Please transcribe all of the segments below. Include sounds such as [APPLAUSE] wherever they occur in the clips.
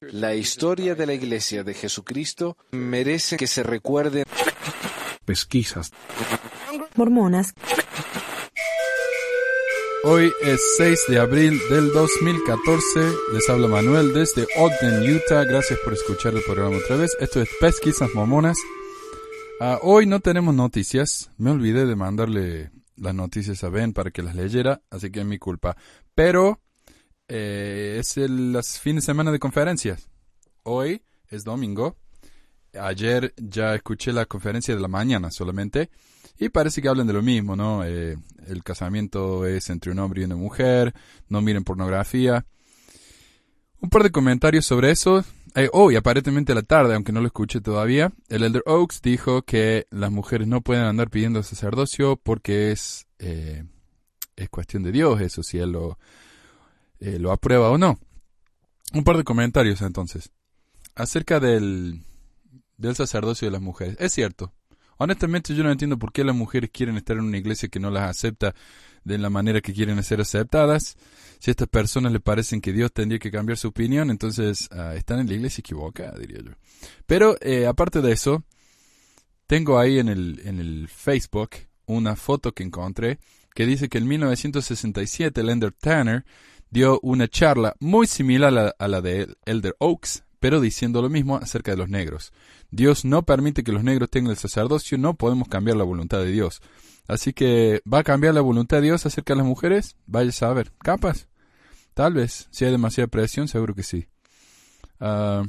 La historia de la Iglesia de Jesucristo merece que se recuerde. Pesquisas. Mormonas. Hoy es 6 de abril del 2014. Les habla Manuel desde Ogden, Utah. Gracias por escuchar el programa otra vez. Esto es Pesquisas Mormonas. Ah, hoy no tenemos noticias. Me olvidé de mandarle las noticias a Ben para que las leyera, así que es mi culpa. Pero eh, es el las fin de semana de conferencias. Hoy es domingo. Ayer ya escuché la conferencia de la mañana solamente y parece que hablan de lo mismo, ¿no? Eh, el casamiento es entre un hombre y una mujer, no miren pornografía. Un par de comentarios sobre eso. Eh, oh, y aparentemente a la tarde, aunque no lo escuché todavía, el Elder Oaks dijo que las mujeres no pueden andar pidiendo sacerdocio porque es, eh, es cuestión de Dios eso, si él lo, eh, lo aprueba o no. Un par de comentarios entonces. Acerca del, del sacerdocio de las mujeres. Es cierto. Honestamente yo no entiendo por qué las mujeres quieren estar en una iglesia que no las acepta de la manera que quieren ser aceptadas. Si a estas personas le parecen que Dios tendría que cambiar su opinión, entonces ah, están en la iglesia equivocada, diría yo. Pero eh, aparte de eso, tengo ahí en el, en el Facebook una foto que encontré que dice que en 1967 el Elder Tanner dio una charla muy similar a la, de Elder Oaks, pero diciendo lo mismo acerca de los negros. Dios no permite que los negros tengan el sacerdocio, no podemos cambiar la voluntad de Dios. Así que, ¿va a cambiar la voluntad de Dios acerca de las mujeres? Vaya a saber. ¿Capas? Tal vez. Si hay demasiada presión, seguro que sí. Ah,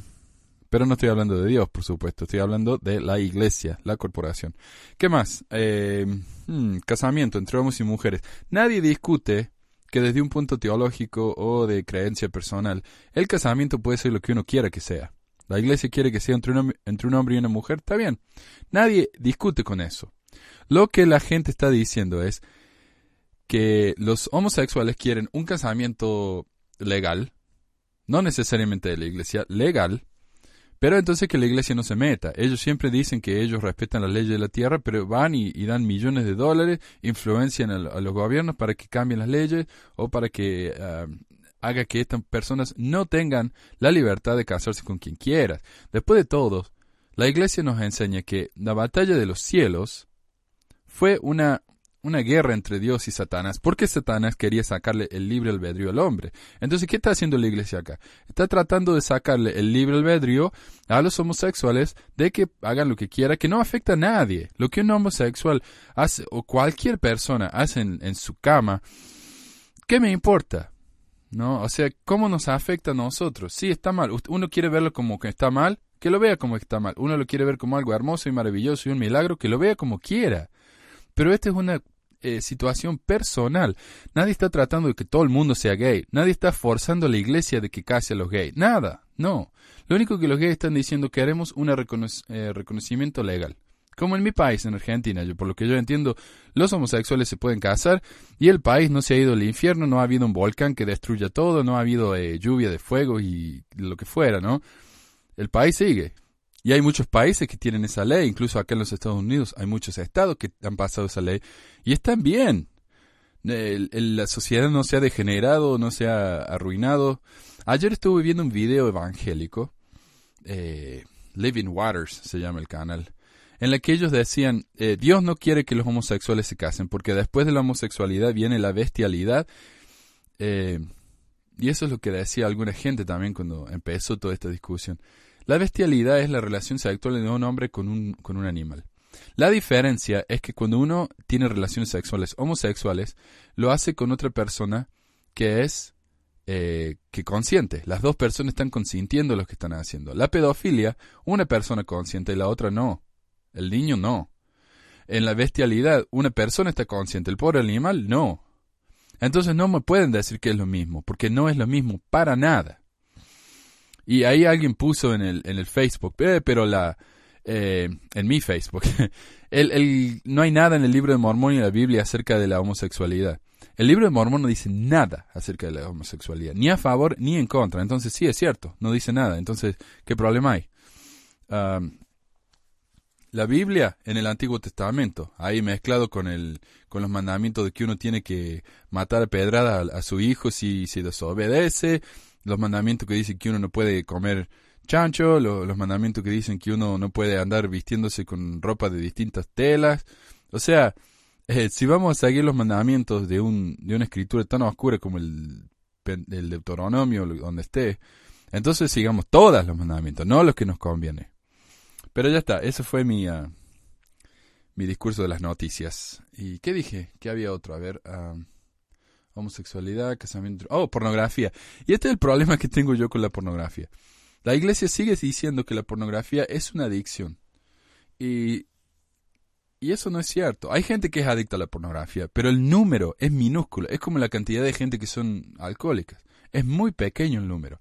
pero no estoy hablando de Dios, por supuesto. Estoy hablando de la iglesia, la corporación. ¿Qué más? Eh, hmm, casamiento entre hombres y mujeres. Nadie discute que desde un punto teológico o de creencia personal, el casamiento puede ser lo que uno quiera que sea. La iglesia quiere que sea entre un, hombre y una mujer, está bien. Nadie discute con eso. Lo que la gente está diciendo es que los homosexuales quieren un casamiento legal, no necesariamente de la iglesia, legal, pero entonces que la iglesia no se meta. Ellos siempre dicen que ellos respetan las leyes de la tierra, pero van y, dan millones de dólares, influencian a, los gobiernos para que cambien las leyes o para que ah, haga que estas personas no tengan la libertad de casarse con quien quiera. Después de todo, la iglesia nos enseña que la batalla de los cielos fue una, una guerra entre Dios y Satanás, porque Satanás quería sacarle el libre albedrío al hombre. Entonces, ¿qué está haciendo la iglesia acá? Está tratando de sacarle el libre albedrío a los homosexuales de que hagan lo que quiera, que no afecta a nadie. Lo que un homosexual hace, o cualquier persona hace en, su cama, ¿qué me importa? ¿No? O sea, ¿cómo nos afecta a nosotros? Sí, está mal. Uno quiere verlo como que está mal, que lo vea como que está mal. Uno lo quiere ver como algo hermoso y maravilloso y un milagro, que lo vea como quiera. Pero esta es una eh, situación personal. Nadie está tratando de que todo el mundo sea gay. Nadie está forzando a la iglesia de que case a los gays. Nada. No. Lo único que los gays están diciendo que haremos un eh, reconocimiento legal. Como en mi país, en Argentina, yo, por lo que yo entiendo, los homosexuales se pueden casar y el país no se ha ido al infierno, no ha habido un volcán que destruya todo, no ha habido eh, lluvia de fuego y lo que fuera, ¿no? El país sigue. Y hay muchos países que tienen esa ley, incluso acá en los Estados Unidos hay muchos estados que han pasado esa ley y están bien. la sociedad no se ha degenerado, no se ha arruinado. Ayer estuve viendo un video evangélico, eh, Living Waters se llama el canal, en el que ellos decían, eh, Dios no quiere que los homosexuales se casen, porque después de la homosexualidad viene la bestialidad. Eh, y eso es lo que decía alguna gente también cuando empezó toda esta discusión. La bestialidad es la relación sexual de un hombre con un, con un animal. La diferencia es que cuando uno tiene relaciones sexuales homosexuales, lo hace con otra persona que es eh, que consiente. Las dos personas están consintiendo lo que están haciendo. La pedofilia, una persona consciente y la otra no. El niño no. En la bestialidad, una persona está consciente, el pobre animal no. Entonces no me pueden decir que es lo mismo, porque no es lo mismo para nada. Y ahí alguien puso en el, en el Facebook, eh, pero la, eh, en mi Facebook, [LAUGHS] el, no hay nada en el libro de Mormón y en la Biblia acerca de la homosexualidad. El libro de Mormón no dice nada acerca de la homosexualidad, ni a favor ni en contra. Entonces sí es cierto, no dice nada. Entonces, ¿qué problema hay? la Biblia en el Antiguo Testamento, ahí mezclado con, el, con los mandamientos de que uno tiene que matar a pedrada a, su hijo si, si desobedece, los mandamientos que dicen que uno no puede comer chancho, lo- los mandamientos que dicen que uno no puede andar vistiéndose con ropa de distintas telas. O sea, eh, si vamos a seguir los mandamientos de, un, de una escritura tan oscura como el, Deuteronomio, donde esté, entonces sigamos todos los mandamientos, no los que nos conviene. Pero ya está, ese fue mi, ah, mi discurso de las noticias. ¿Y qué dije? ¿Qué había otro? A ver, ah, homosexualidad, casamiento... Oh, pornografía. Y este es el problema que tengo yo con la pornografía. La iglesia sigue diciendo que la pornografía es una adicción. Y, y eso no es cierto. Hay gente que es adicta a la pornografía, pero el número es minúsculo. Es como la cantidad de gente que son alcohólicas. Es muy pequeño el número.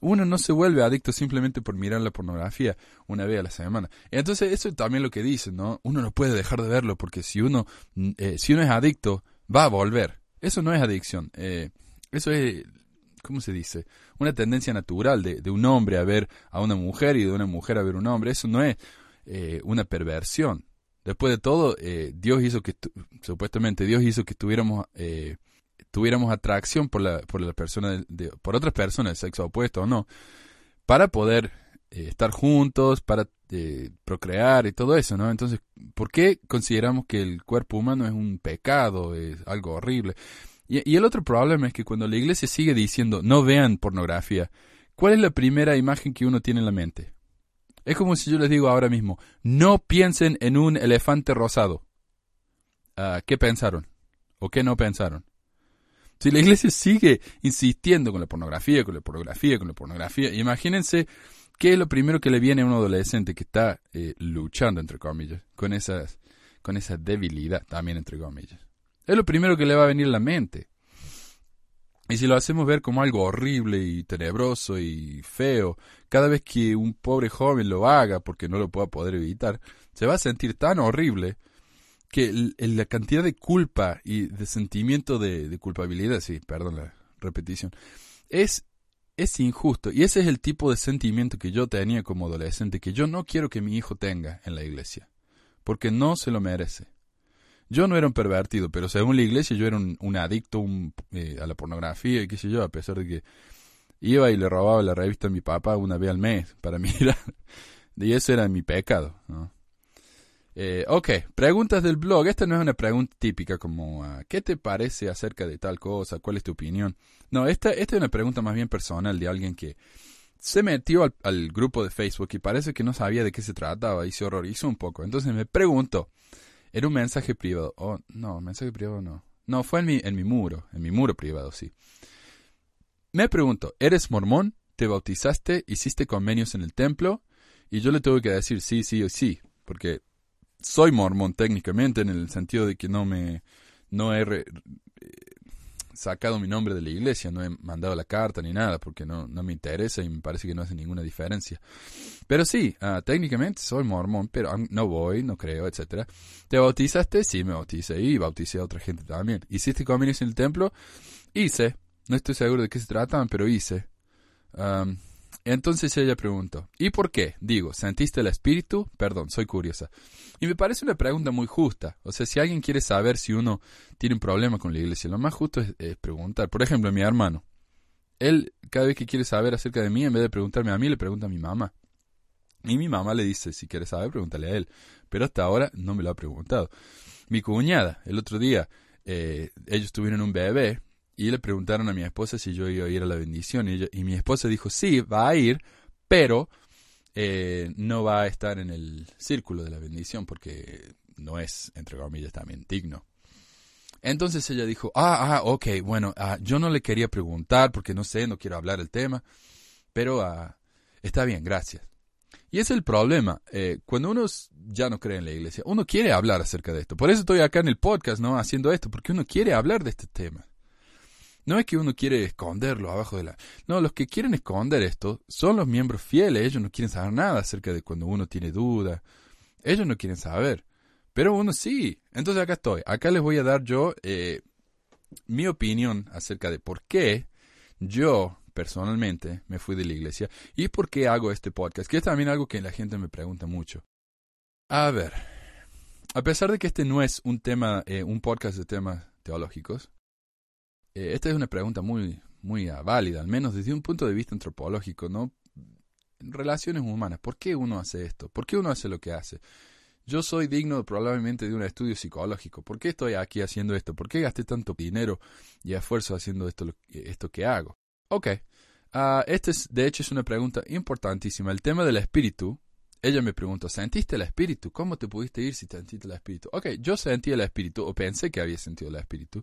Uno no se vuelve adicto simplemente por mirar la pornografía una vez a la semana. Entonces, eso es también lo que dicen, ¿no? Uno no puede dejar de verlo porque si uno, eh, si uno es adicto, va a volver. Eso no es adicción. Eh, eso es, ¿cómo se dice? Una tendencia natural de, de un hombre a ver a una mujer y de una mujer a ver a un hombre. Eso no es eh, una perversión. Después de todo, eh, Dios hizo que, supuestamente Dios hizo que tuviéramos, eh, tuviéramos atracción por la, por la persona, de- por otras personas del sexo opuesto o no, para poder eh, estar juntos, para procrear y todo eso, ¿no? Entonces, ¿por qué consideramos que el cuerpo humano es un pecado, es algo horrible? Y, y el otro problema es que cuando la iglesia sigue diciendo no vean pornografía, ¿cuál es la primera imagen que uno tiene en la mente? Es como si yo les digo ahora mismo, no piensen en un elefante rosado. Ah, ¿Qué pensaron? ¿O qué no pensaron? Si la iglesia sigue insistiendo con la pornografía, con la pornografía, con la pornografía, imagínense qué es lo primero que le viene a un adolescente que está eh, luchando, entre comillas, con, esas, con esa debilidad, también entre comillas. Es lo primero que le va a venir a la mente. Y si lo hacemos ver como algo horrible y tenebroso y feo, cada vez que un pobre joven lo haga porque no lo pueda poder evitar, se va a sentir tan horrible que la cantidad de culpa y de sentimiento de, de culpabilidad, sí, perdón la repetición, es, es injusto. Y ese es el tipo de sentimiento que yo tenía como adolescente, que yo no quiero que mi hijo tenga en la iglesia, porque no se lo merece. Yo no era un pervertido, pero según la iglesia yo era un, adicto eh, a la pornografía y qué sé yo, a pesar de que iba y le robaba la revista a mi papá una vez al mes para [LAUGHS] mirar. Y eso era mi pecado. Eh, ok, preguntas del blog. Esta no es una pregunta típica como ah, ¿qué te parece acerca de tal cosa? ¿Cuál es tu opinión? No, esta, es una pregunta más bien personal de alguien que se metió al, grupo de Facebook y parece que no sabía de qué se trataba y se horrorizó un poco. Entonces me preguntó, era un mensaje privado. Oh, no, mensaje privado no. No, fue en mi, en mi muro, en mi muro privado, sí. Me preguntó, ¿eres mormón? ¿Te bautizaste? ¿Hiciste convenios en el templo? Y yo le tuve que decir sí, sí o sí, porque soy mormón técnicamente en el sentido de que no me no he eh, sacado mi nombre de la iglesia, no he mandado la carta ni nada porque no, no me interesa y me parece que no hace ninguna diferencia. Pero sí, ah, técnicamente soy mormón, pero no voy, no creo, etcétera. ¿Te bautizaste? Sí, me bauticé y bauticé a otra gente también. ¿Hiciste convenios en el templo? Hice. No estoy seguro de qué se trataban, pero hice. Entonces ella preguntó, ¿y por qué? Digo, ¿sentiste el espíritu? Perdón, soy curiosa. Y me parece una pregunta muy justa. O sea, si alguien quiere saber si uno tiene un problema con la iglesia, lo más justo es, preguntar. Por ejemplo, mi hermano. Él, cada vez que quiere saber acerca de mí, en vez de preguntarme a mí, le pregunta a mi mamá. Y mi mamá le dice, si quieres saber, pregúntale a él. Pero hasta ahora no me lo ha preguntado. Mi cuñada, el otro día, eh, ellos tuvieron un bebé y le preguntaron a mi esposa si yo iba a ir a la bendición. Y, mi esposa dijo, sí, va a ir, pero eh, no va a estar en el círculo de la bendición porque no es, entre comillas, también digno. Entonces ella dijo, ah, ah, ok, bueno, ah, yo no le quería preguntar porque no sé, no quiero hablar el tema, pero ah, está bien, gracias. Y es el problema. eh, cuando uno ya no cree en la iglesia, uno quiere hablar acerca de esto. Por eso estoy acá en el podcast, ¿no? Haciendo esto, porque uno quiere hablar de este tema. No es que uno quiere esconderlo abajo de la... No, los que quieren esconder esto son los miembros fieles. Ellos no quieren saber nada acerca de cuando uno tiene duda. Ellos no quieren saber. Pero uno sí. Entonces acá estoy. Acá les voy a dar yo eh, mi opinión acerca de por qué yo personalmente me fui de la iglesia y por qué hago este podcast, que es también algo que la gente me pregunta mucho. A ver, a pesar de que este no es un tema, eh, un podcast de temas teológicos, eh, esta es una pregunta muy, muy ah, válida, al menos desde un punto de vista antropológico, ¿no? Relaciones humanas. ¿Por qué uno hace esto? ¿Por qué uno hace lo que hace? Yo soy digno probablemente de un estudio psicológico. ¿Por qué estoy aquí haciendo esto? ¿Por qué gasté tanto dinero y esfuerzo haciendo esto, esto que hago? Ok. Uh, esta es, de hecho, es una pregunta importantísima. El tema del espíritu. Ella me preguntó, ¿sentiste el espíritu? ¿Cómo te pudiste ir si sentiste el espíritu? Ok, yo sentí el espíritu, o pensé que había sentido el espíritu.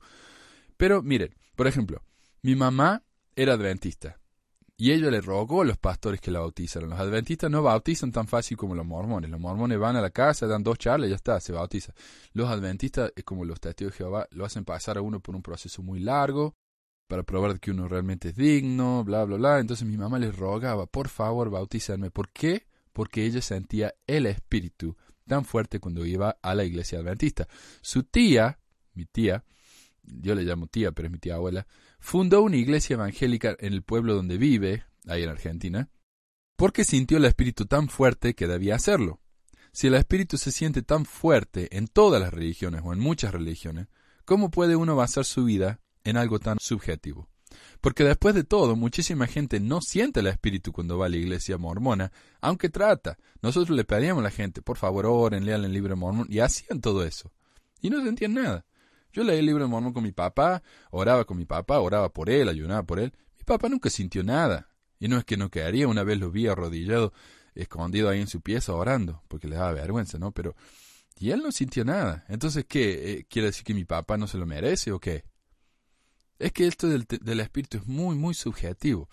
Pero miren, por ejemplo, mi mamá era adventista. Y ella le rogó a los pastores que la bautizaran. Los adventistas no bautizan tan fácil como los mormones. Los mormones van a la casa, dan dos charlas y ya está, se bautiza. Los adventistas, como los testigos de Jehová, lo hacen pasar a uno por un proceso muy largo para probar que uno realmente es digno, bla, bla, bla. Entonces mi mamá les rogaba, por favor, bautízame. ¿Por qué? Porque ella sentía el espíritu tan fuerte cuando iba a la iglesia adventista. Su tía, mi tía, yo le llamo tía, pero es mi tía abuela, fundó una iglesia evangélica en el pueblo donde vive, ahí en Argentina, porque sintió el espíritu tan fuerte que debía hacerlo. Si el espíritu se siente tan fuerte en todas las religiones o en muchas religiones, ¿cómo puede uno basar su vida en algo tan subjetivo? Porque después de todo, muchísima gente no siente el espíritu cuando va a la iglesia mormona, aunque trata. Nosotros le pedíamos a la gente, por favor, oren, lean el libro mormón, y hacían todo eso. Y no sentían nada. Yo leí el libro de Mormón con mi papá, oraba con mi papá, oraba por él, ayunaba por él. Mi papá nunca sintió nada. Y no es que no quedaría, una vez lo vi arrodillado, escondido ahí en su pieza orando, porque le daba vergüenza, ¿no? Pero, y él no sintió nada. Entonces, ¿qué? Eh, ¿Quiere decir que mi papá no se lo merece o qué? Es que esto del, del espíritu es muy, muy subjetivo.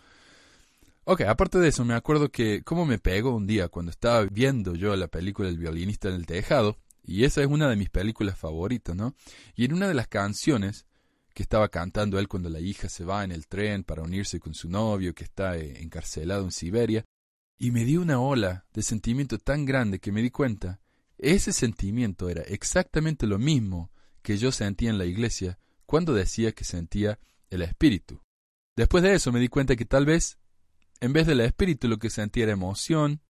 Ok, aparte de eso, me acuerdo que cómo me pegó un día cuando estaba viendo yo la película El violinista en el tejado, y esa es una de mis películas favoritas, ¿no? Y en una de las canciones que estaba cantando él cuando la hija se va en el tren para unirse con su novio que está eh, encarcelado en Siberia, y me dio una ola de sentimiento tan grande que me di cuenta, ese sentimiento era exactamente lo mismo que yo sentía en la iglesia cuando decía que sentía el espíritu. Después de eso me di cuenta que tal vez, en vez del espíritu, lo que sentía era emoción,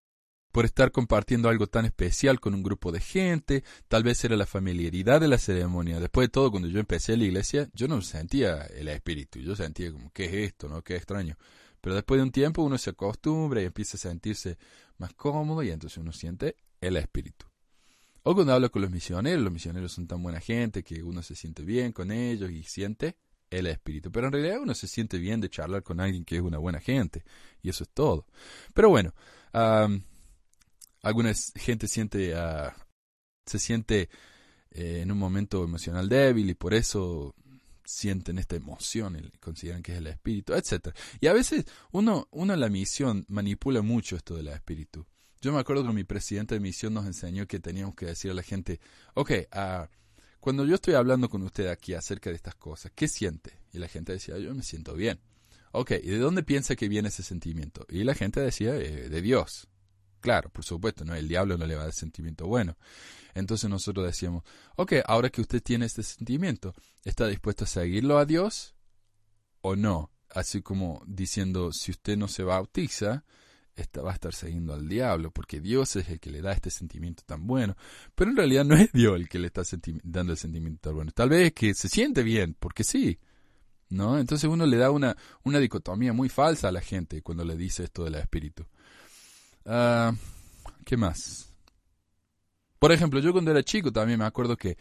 por estar compartiendo algo tan especial con un grupo de gente, tal vez era la familiaridad de la ceremonia. Después de todo, cuando yo empecé la iglesia, yo no sentía el espíritu, yo sentía como, ¿qué es esto? ¿No? Qué extraño. Pero después de un tiempo uno se acostumbra y empieza a sentirse más cómodo y entonces uno siente el espíritu. O cuando hablo con los misioneros, los misioneros son tan buena gente que uno se siente bien con ellos y siente el espíritu. Pero en realidad uno se siente bien de charlar con alguien que es una buena gente. Y eso es todo. Pero bueno, alguna gente siente, uh, se siente eh, en un momento emocional débil y por eso sienten esta emoción y consideran que es el espíritu, etc. Y a veces uno, uno en la misión manipula mucho esto del espíritu. Yo me acuerdo que mi presidente de misión nos enseñó que teníamos que decir a la gente, ok, uh, cuando yo estoy hablando con usted aquí acerca de estas cosas, ¿qué siente? Y la gente decía, yo me siento bien. Ok, ¿y de dónde piensa que viene ese sentimiento? Y la gente decía, eh, de Dios. Claro, por supuesto, ¿no? El diablo no le va a dar sentimiento bueno. Entonces nosotros decíamos, ok, ahora que usted tiene este sentimiento, ¿está dispuesto a seguirlo a Dios o no? Así como diciendo, si usted no se bautiza, esta va a estar siguiendo al diablo, porque Dios es el que le da este sentimiento tan bueno. Pero en realidad no es Dios el que le está dando el sentimiento tan bueno. Tal vez es que se siente bien, porque sí. ¿No? Entonces uno le da una, una dicotomía muy falsa a la gente cuando le dice esto del espíritu. Ah, ¿Qué más? Por ejemplo, yo cuando era chico también me acuerdo que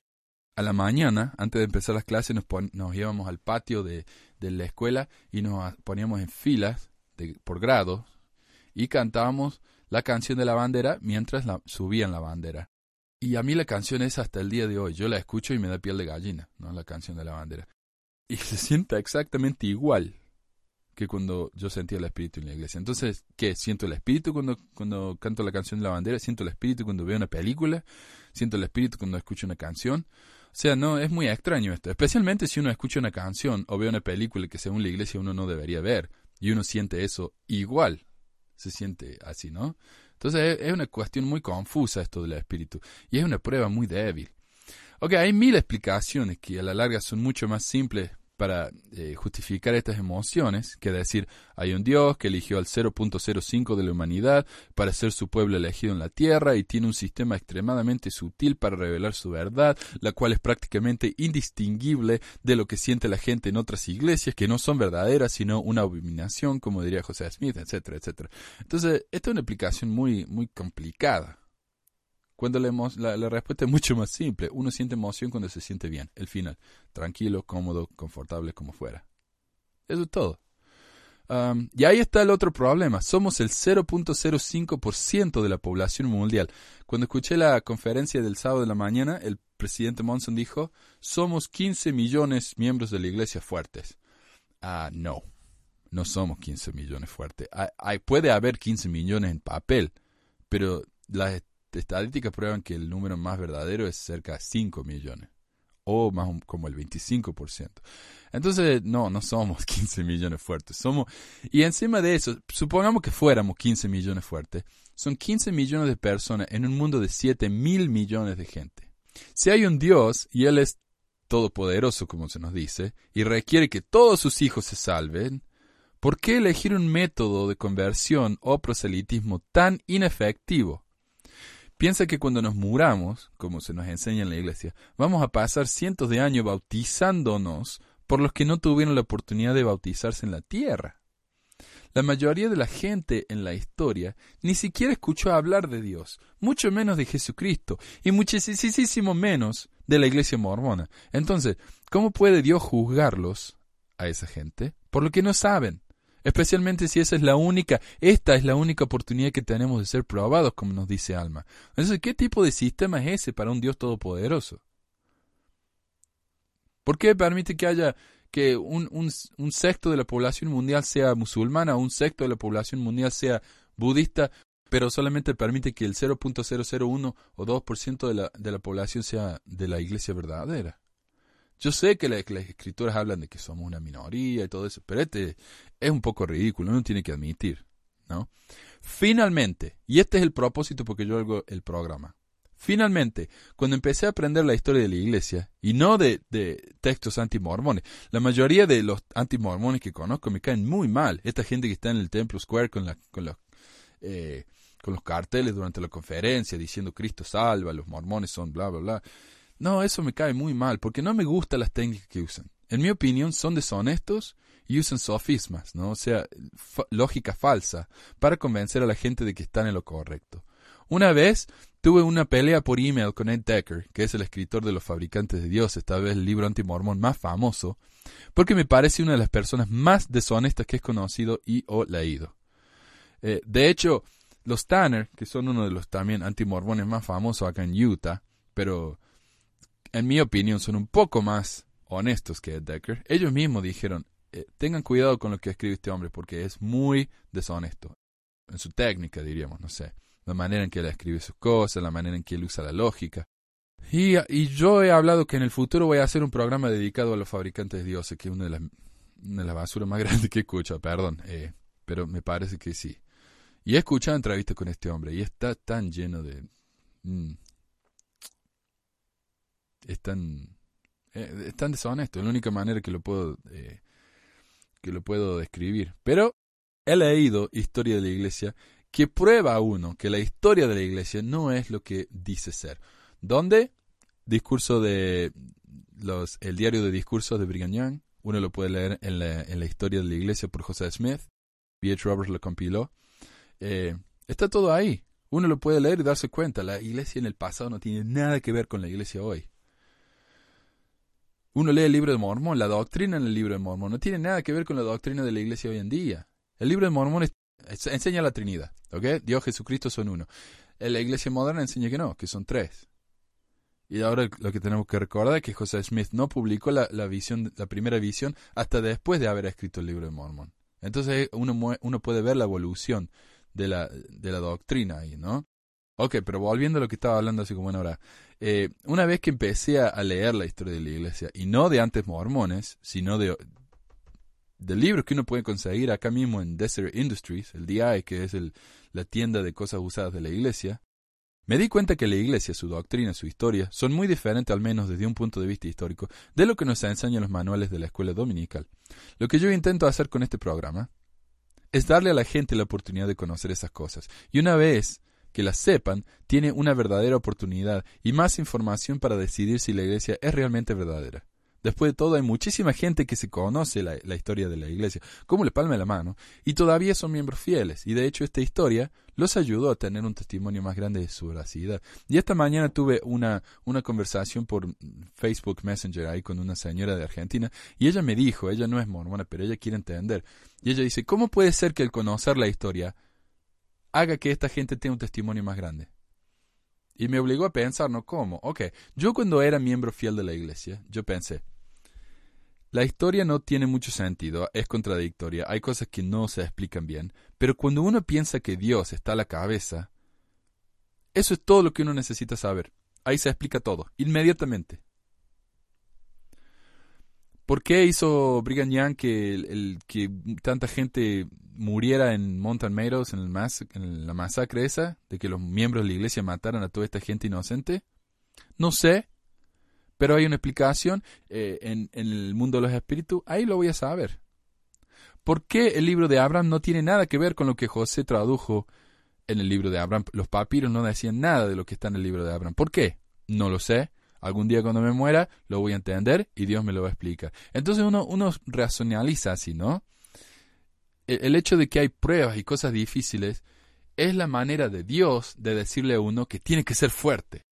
a la mañana, antes de empezar las clases, nos, nos íbamos al patio de, de, la escuela y nos poníamos en filas de, por grados y cantábamos la canción de la bandera mientras la, subían la bandera. Y a mí la canción es hasta el día de hoy. Yo la escucho y me da piel de gallina, ¿no? La canción de la bandera. Y [LAUGHS] se sienta exactamente igual que cuando yo sentía el espíritu en la iglesia. Entonces, ¿qué? ¿Siento el espíritu cuando, cuando canto la canción de la bandera? ¿Siento el espíritu cuando veo una película? ¿Siento el espíritu cuando escucho una canción? O sea, no, es muy extraño esto. Especialmente si uno escucha una canción o ve una película que según la iglesia uno no debería ver. Y uno siente eso igual. Se siente así, ¿no? Entonces es una cuestión muy confusa esto del espíritu. Y es una prueba muy débil. Ok, hay mil explicaciones que a la larga son mucho más simples para eh, justificar estas emociones, que decir, hay un Dios que eligió al 0.05 de la humanidad para ser su pueblo elegido en la tierra y tiene un sistema extremadamente sutil para revelar su verdad, la cual es prácticamente indistinguible de lo que siente la gente en otras iglesias que no son verdaderas, sino una abominación, como diría José Smith, etcétera, etcétera. Entonces, esta es una explicación muy, muy complicada. Cuando la, la, respuesta es mucho más simple. Uno siente emoción cuando se siente bien. El final. Tranquilo, cómodo, confortable, como fuera. Eso es todo. Y ahí está el otro problema. Somos el 0.05% de la población mundial. Cuando escuché la conferencia del sábado de la mañana, el presidente Monson dijo, somos 15 millones miembros de la iglesia fuertes. Ah, no. No somos 15 millones fuertes. Hay, puede haber 15 millones en papel, pero las estadísticas prueban que el número más verdadero es cerca de 5 millones, o más como el 25%. Entonces, no, no somos [LAUGHS] 15 millones fuertes. Somos, y encima de eso, supongamos que fuéramos 15 millones fuertes, son 15 millones de personas en un mundo de 7 mil millones de gente. Si hay un Dios y Él es todopoderoso, como se nos dice, y requiere que todos sus hijos se salven, ¿por qué elegir un método de conversión o proselitismo tan inefectivo? Piensa que cuando nos muramos, como se nos enseña en la iglesia, vamos a pasar cientos de años bautizándonos por los que no tuvieron la oportunidad de bautizarse en la tierra. La mayoría de la gente en la historia ni siquiera escuchó hablar de Dios, mucho menos de Jesucristo, y muchísimo menos de la iglesia mormona. Entonces, ¿cómo puede Dios juzgarlos a esa gente? Por lo que no saben especialmente si esa es la única, esta es la única oportunidad que tenemos de ser probados, como nos dice Alma. Entonces, ¿qué tipo de sistema es ese para un Dios todopoderoso? ¿Por qué permite que haya que un, un, sexto de la población mundial sea musulmana, un sexto de la población mundial sea budista, pero solamente permite que el 0.001 o 2% de la, de la población sea de la iglesia verdadera? Yo sé que las escrituras hablan de que somos una minoría y todo eso, pero este es un poco ridículo, uno tiene que admitir, ¿no? Finalmente, y este es el propósito porque yo hago el programa, finalmente, cuando empecé a aprender la historia de la iglesia, y no de, de textos antimormones, la mayoría de los antimormones que conozco me caen muy mal. Esta gente que está en el Templo Square con, la, con, los, eh, con los carteles durante la conferencia diciendo Cristo salva, los mormones son bla, bla, bla. No, eso me cae muy mal, porque no me gustan las técnicas que usan. En mi opinión, son deshonestos y usan sofismas, ¿no? O sea, lógica falsa, para convencer a la gente de que están en lo correcto. Una vez tuve una pelea por email con Ed Decker, que es el escritor de Los Fabricantes de Dios, esta vez el libro antimormón más famoso, porque me parece una de las personas más deshonestas que he conocido y o leído. Eh, de hecho, los Tanner, que son uno de los también antimormones más famosos acá en Utah, pero en mi opinión, son un poco más honestos que Ed Decker. Ellos mismos dijeron, eh, tengan cuidado con lo que escribe este hombre porque es muy deshonesto. En su técnica, diríamos, no sé. La manera en que él escribe sus cosas, la manera en que él usa la lógica. Y, y yo he hablado que en el futuro voy a hacer un programa dedicado a los fabricantes de dioses, que es una de las, de basuras más [LAUGHS] grandes que he escuchado, perdón. Eh, pero me parece que sí. Y he escuchado entrevistas con este hombre y está tan lleno de... Mm, es tan, eh, es tan deshonesto. Es la única manera que lo puedo, que lo puedo describir. Pero he leído historia de la iglesia que prueba a uno que la historia de la iglesia no es lo que dice ser. ¿Dónde? Discurso de los, el diario de discursos de Brigham Young. Uno lo puede leer en la, historia de la iglesia por José Smith. B.H. Roberts lo compiló. Eh, está todo ahí. Uno lo puede leer y darse cuenta. La iglesia en el pasado no tiene nada que ver con la iglesia hoy. Uno lee el libro de Mormón, la doctrina en el libro de Mormón no tiene nada que ver con la doctrina de la iglesia hoy en día. El libro de Mormón enseña la Trinidad, ¿ok? Dios, Jesucristo son uno. La iglesia moderna enseña que no, que son tres. Y ahora lo que tenemos que recordar es que José Smith no publicó la primera visión hasta después de haber escrito el libro de Mormón. Entonces uno, uno puede ver la evolución de la, de la doctrina ahí, ¿no? Ok, pero volviendo a lo que estaba hablando hace como una hora. Eh, una vez que empecé a, leer la historia de la iglesia, y no de antes mormones, sino de, libros que uno puede conseguir acá mismo en Desert Industries, el DI, que es el, la tienda de cosas usadas de la iglesia, Me di cuenta que la Iglesia, su doctrina, su historia, son muy diferentes, al menos desde un punto de vista histórico, de lo que nos enseñan los manuales de la escuela dominical. Lo que yo intento hacer con este programa es darle a la gente la oportunidad de conocer esas cosas. Y una vez que las sepan, tiene una verdadera oportunidad y más información para decidir si la iglesia es realmente verdadera. Después de todo, hay muchísima gente que se conoce la, historia de la iglesia, como le palme la mano, y todavía son miembros fieles. Y de hecho, esta historia los ayudó a tener un testimonio más grande de su veracidad. Y esta mañana tuve una, una conversación por Facebook Messenger ahí con una señora de Argentina, y ella me dijo, ella no es mormona, pero ella quiere entender. Y ella dice, ¿cómo puede ser que el conocer la historia haga que esta gente tenga un testimonio más grande? Y me obligó a pensar, ¿no? ¿Cómo? Ok, yo cuando era miembro fiel de la iglesia, yo pensé, la historia no tiene mucho sentido, es contradictoria, hay cosas que no se explican bien, pero cuando uno piensa que Dios está a la cabeza, eso es todo lo que uno necesita saber. Ahí se explica todo, inmediatamente. ¿Por qué hizo Brigham Young que, el, que tanta gente muriera en Mountain Meadows, en, el en la masacre esa, de que los miembros de la iglesia mataran a toda esta gente inocente? No sé, pero hay una explicación eh, en, el mundo de los espíritus, ahí lo voy a saber. ¿Por qué el libro de Abraham no tiene nada que ver con lo que José tradujo en el libro de Abraham? Los papiros no decían nada de lo que está en el libro de Abraham. ¿Por qué? No lo sé. Algún día cuando me muera lo voy a entender y Dios me lo va a explicar. Entonces uno, uno racionaliza así, ¿no? El, el hecho de que hay pruebas y cosas difíciles es la manera de Dios de decirle a uno que tiene que ser fuerte.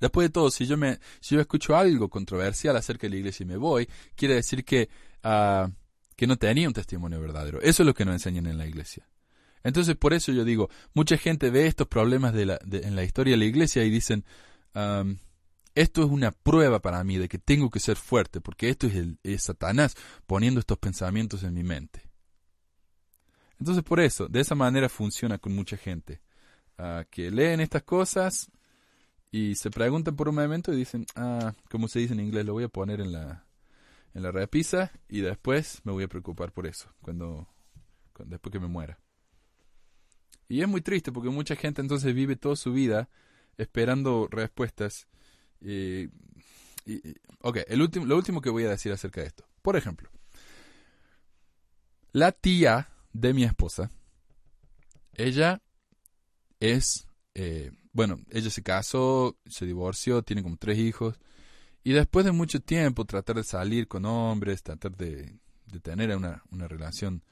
Después de todo, si yo, me, si yo escucho algo controversial acerca de la iglesia y me voy, quiere decir que, uh, que no tenía un testimonio verdadero. Eso es lo que nos enseñan en la iglesia. Entonces, por eso yo digo, mucha gente ve estos problemas de la, en la historia de la iglesia y dicen, um, esto es una prueba para mí de que tengo que ser fuerte, porque esto es, el, es Satanás poniendo estos pensamientos en mi mente. Entonces, por eso, de esa manera funciona con mucha gente, uh, que leen estas cosas y se preguntan por un momento y dicen, ah, como se dice en inglés, lo voy a poner en la, en la repisa y después me voy a preocupar por eso, cuando, después que me muera. Y es muy triste porque mucha gente entonces vive toda su vida esperando respuestas. y, ok, el último, lo último que voy a decir acerca de esto. Por ejemplo, la tía de mi esposa, ella es eh, bueno, ella se casó, se divorció, tiene como tres hijos. Y después de mucho tiempo tratar de salir con hombres, tratar de, tener una, una relación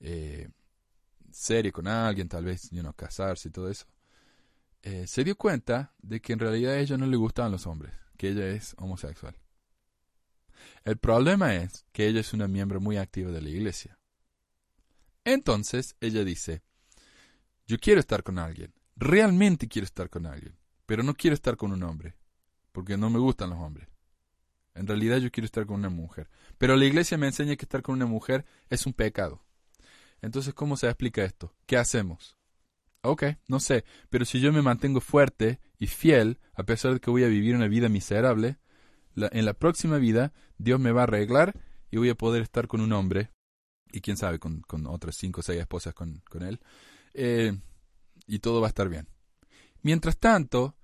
eh, seria con alguien, tal vez you casarse y todo eso, eh, se dio cuenta de que en realidad a ella no le gustaban los hombres, que ella es homosexual. El problema es que ella es una miembro muy activa de la iglesia. Entonces ella dice, yo quiero estar con alguien, realmente quiero estar con alguien, pero no quiero estar con un hombre, porque no me gustan los hombres. En realidad yo quiero estar con una mujer. Pero la iglesia me enseña que estar con una mujer es un pecado. Entonces, ¿cómo se explica esto? ¿Qué hacemos? Ok, no sé, pero si yo me mantengo fuerte y fiel, a pesar de que voy a vivir una vida miserable, en la próxima vida Dios me va a arreglar y voy a poder estar con un hombre, y quién sabe, con, otras cinco o seis esposas con, con él. Eh, y todo va a estar bien. Mientras tanto,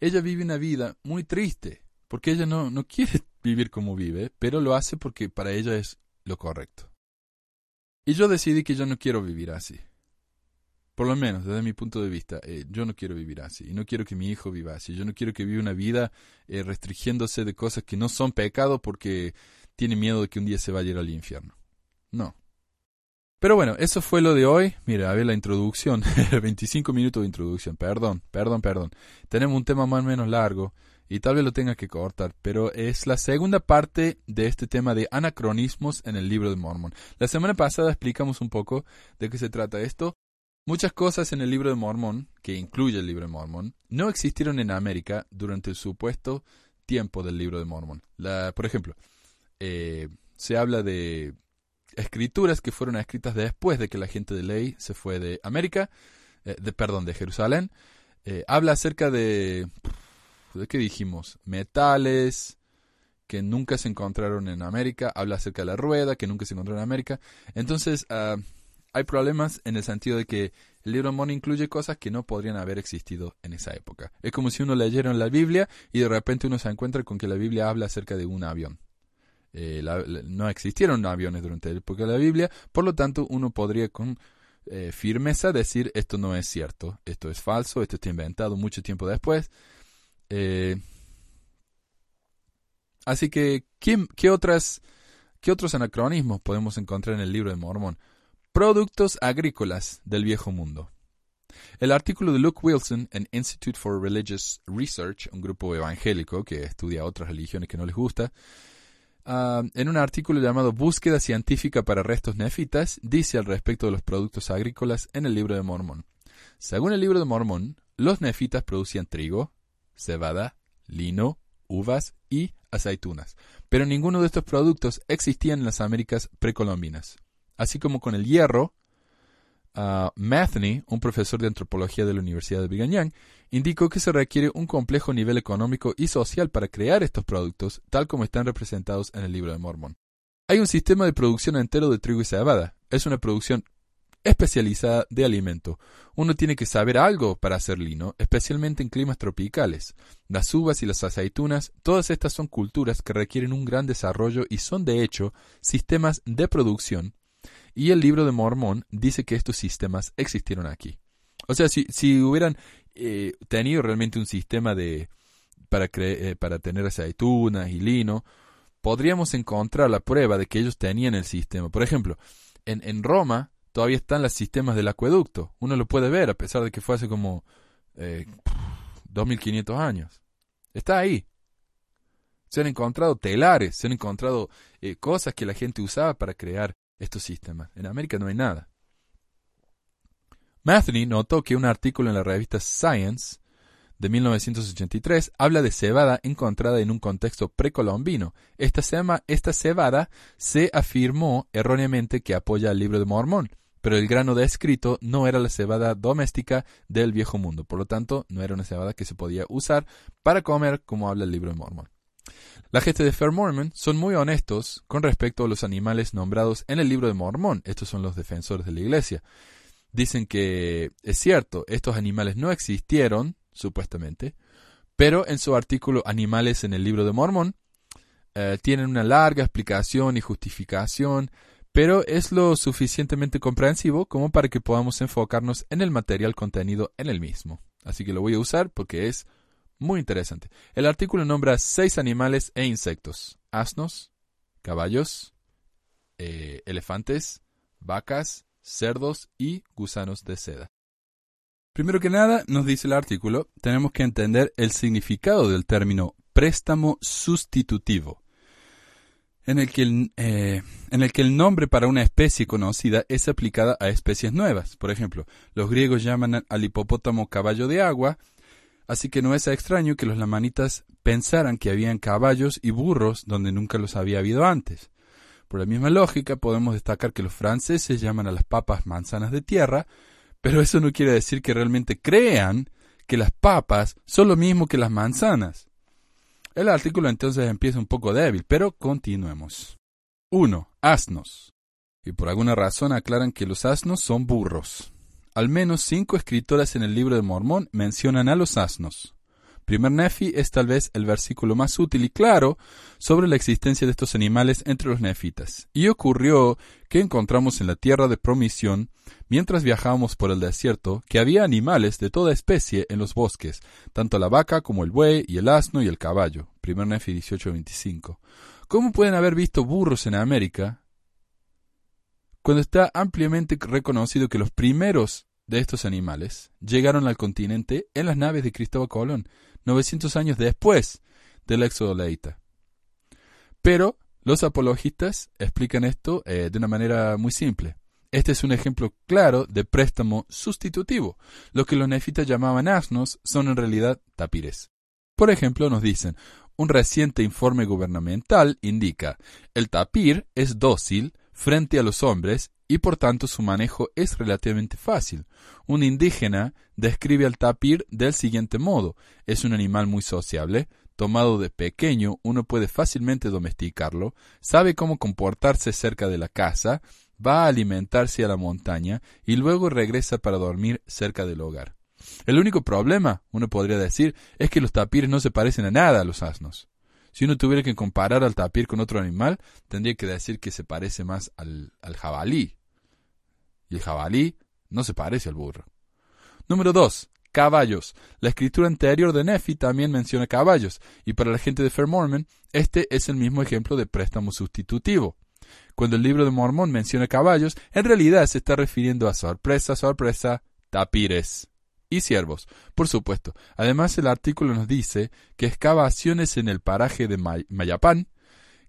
ella vive una vida muy triste, porque ella no, no quiere [LAUGHS] vivir como vive, pero lo hace porque para ella es lo correcto. Y yo decidí que yo no quiero vivir así. Por lo menos, desde mi punto de vista, eh, yo no quiero vivir así. Y no quiero que mi hijo viva así. Yo no quiero que viva una vida eh, restringiéndose de cosas que no son pecado porque tiene miedo de que un día se vaya a ir al infierno. No. Pero bueno, eso fue lo de hoy. Mira, a ver la introducción. [LAUGHS] 25 minutos de introducción. Perdón, perdón, perdón. Tenemos un tema más o menos largo y tal vez lo tenga que cortar, pero es la segunda parte de este tema de anacronismos en el libro de Mormon. La semana pasada explicamos un poco de qué se trata esto. Muchas cosas en el libro de Mormon, que incluye el libro de Mormon, no existieron en América durante el supuesto tiempo del libro de Mormon. La, por ejemplo, eh, se habla de escrituras que fueron escritas después de que la gente de ley se fue de América, eh, de, perdón, de Jerusalén. Eh, habla acerca de, ¿de qué dijimos? Metales que nunca se encontraron en América. Habla acerca de la rueda que nunca se encontró en América. Entonces, ah, hay problemas en el sentido de que el libro Mormón incluye cosas que no podrían haber existido en esa época. Es como si uno leyera en la Biblia y de repente uno se encuentra con que la Biblia habla acerca de un avión. Eh, no existieron aviones durante la época de la Biblia, por lo tanto uno podría con eh, firmeza decir esto no es cierto, esto es falso, esto está inventado mucho tiempo después. Eh, así que, ¿qué, otras, ¿qué otros anacronismos podemos encontrar en el libro de Mormón? Productos agrícolas del viejo mundo. El artículo de Luke Wilson en Institute for Religious Research, un grupo evangélico que estudia otras religiones que no les gusta, Ah, en un artículo llamado Búsqueda científica para restos nefitas, dice al respecto de los productos agrícolas en el libro de Mormón. Según el libro de Mormón, los nefitas producían trigo, cebada, lino, uvas y aceitunas, pero ninguno de estos productos existía en las Américas precolombinas. Así como con el hierro, uh, un profesor de antropología de la Universidad de Brigham indicó que se requiere un complejo nivel económico y social para crear estos productos, tal como están representados en el libro de Mormón. Hay un sistema de producción entero de trigo y cebada. Es una producción especializada de alimento. Uno tiene que saber algo para hacer lino, especialmente en climas tropicales. Las uvas y las aceitunas, todas estas son culturas que requieren un gran desarrollo y son de hecho sistemas de producción y el libro de Mormón dice que estos sistemas existieron aquí. O sea, si, si hubieran eh, tenido realmente un sistema de para, eh, para tener aceitunas y lino, podríamos encontrar la prueba de que ellos tenían el sistema. Por ejemplo, en, en Roma todavía están los sistemas del acueducto. Uno lo puede ver a pesar de que fue hace como eh, 2500 años. Está ahí. Se han encontrado telares, se han encontrado eh, cosas que la gente usaba para crear estos sistemas. En América no hay nada. Matheny notó que un artículo en la revista Science de 1983 habla de cebada encontrada en un contexto precolombino. Esta, esta cebada se afirmó erróneamente que apoya al libro de Mormón, pero el grano descrito no era la cebada doméstica del viejo mundo, por lo tanto no era una cebada que se podía usar para comer como habla el libro de Mormón. La gente de Fair Mormon son muy honestos con respecto a los animales nombrados en el libro de Mormón. Estos son los defensores de la iglesia. Dicen que es cierto, estos animales no existieron, supuestamente, pero en su artículo Animales en el libro de Mormón eh, tienen una larga explicación y justificación, pero es lo suficientemente comprensivo como para que podamos enfocarnos en el material contenido en el mismo. Así que lo voy a usar porque es muy interesante. El artículo nombra seis animales e insectos. Asnos, caballos, eh, elefantes, vacas, cerdos y gusanos de seda. Primero que nada, nos dice el artículo, tenemos que entender el significado del término préstamo sustitutivo, en el, que el, eh, en el que el nombre para una especie conocida es aplicada a especies nuevas. Por ejemplo, los griegos llaman al hipopótamo caballo de agua, Así que no es extraño que los lamanitas pensaran que habían caballos y burros donde nunca los había habido antes. Por la misma lógica, podemos destacar que los franceses llaman a las papas manzanas de tierra, pero eso no quiere decir que realmente crean que las papas son lo mismo que las manzanas. El artículo entonces empieza un poco débil, pero continuemos. 1. Asnos. Y por alguna razón aclaran que los asnos son burros. Al menos cinco escritoras en el libro de Mormón mencionan a los asnos. Primer Nefi es tal vez el versículo más útil y claro sobre la existencia de estos animales entre los nefitas. Y ocurrió que encontramos en la tierra de promisión, mientras viajábamos por el desierto, que había animales de toda especie en los bosques, tanto la vaca como el buey y el asno y el caballo. Primer Nefi 18:25. ¿Cómo pueden haber visto burros en América? Cuando está ampliamente reconocido que los primeros de estos animales llegaron al continente en las naves de Cristóbal Colón, 900 años después del éxodo leita. Pero los apologistas explican esto eh, de una manera muy simple. Este es un ejemplo claro de préstamo sustitutivo. Lo que los nefitas llamaban asnos son en realidad tapires. Por ejemplo, nos dicen, un reciente informe gubernamental indica, el tapir es dócil frente a los hombres y por tanto su manejo es relativamente fácil. Un indígena describe al tapir del siguiente modo. Es un animal muy sociable, tomado de pequeño uno puede fácilmente domesticarlo, sabe cómo comportarse cerca de la casa, va a alimentarse a la montaña y luego regresa para dormir cerca del hogar. El único problema, uno podría decir, es que los tapires no se parecen a nada a los asnos. Si uno tuviera que comparar al tapir con otro animal, tendría que decir que se parece más al, al jabalí. Y el jabalí no se parece al burro. Número 2. Caballos. La escritura anterior de Nefi también menciona caballos, y para la gente de Fair Mormon, este es el mismo ejemplo de préstamo sustitutivo. Cuando el libro de Mormón menciona caballos, en realidad se está refiriendo a sorpresa, sorpresa, tapires y siervos, por supuesto. Además, el artículo nos dice que excavaciones en el paraje de Mayapán,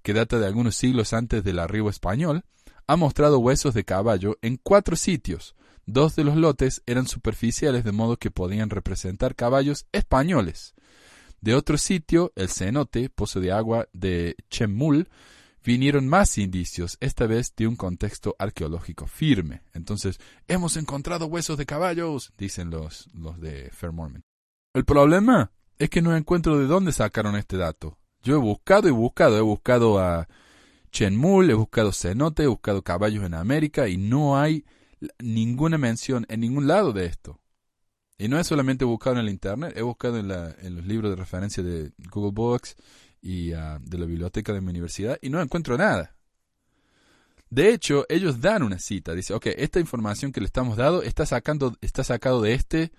que data de algunos siglos antes del arribo español, ha mostrado huesos de caballo en cuatro sitios. Dos de los lotes eran superficiales de modo que podían representar caballos españoles. De otro sitio, el cenote, pozo de agua de Chemul, vinieron más indicios, esta vez de un contexto arqueológico firme. Entonces, hemos encontrado huesos de caballos, dicen los, los de Fair Mormon. El problema es que no encuentro de dónde sacaron este dato. Yo he buscado y buscado, he buscado a Chenmul, he buscado cenote, he buscado caballos en América y no hay ninguna mención en ningún lado de esto. Y no es solamente buscado en el Internet, he buscado en, la, en los libros de referencia de Google Books y ah, de la biblioteca de mi universidad y no encuentro nada. De hecho, ellos dan una cita. Dice, ok, esta información que le estamos dando está, sacando, está sacado de este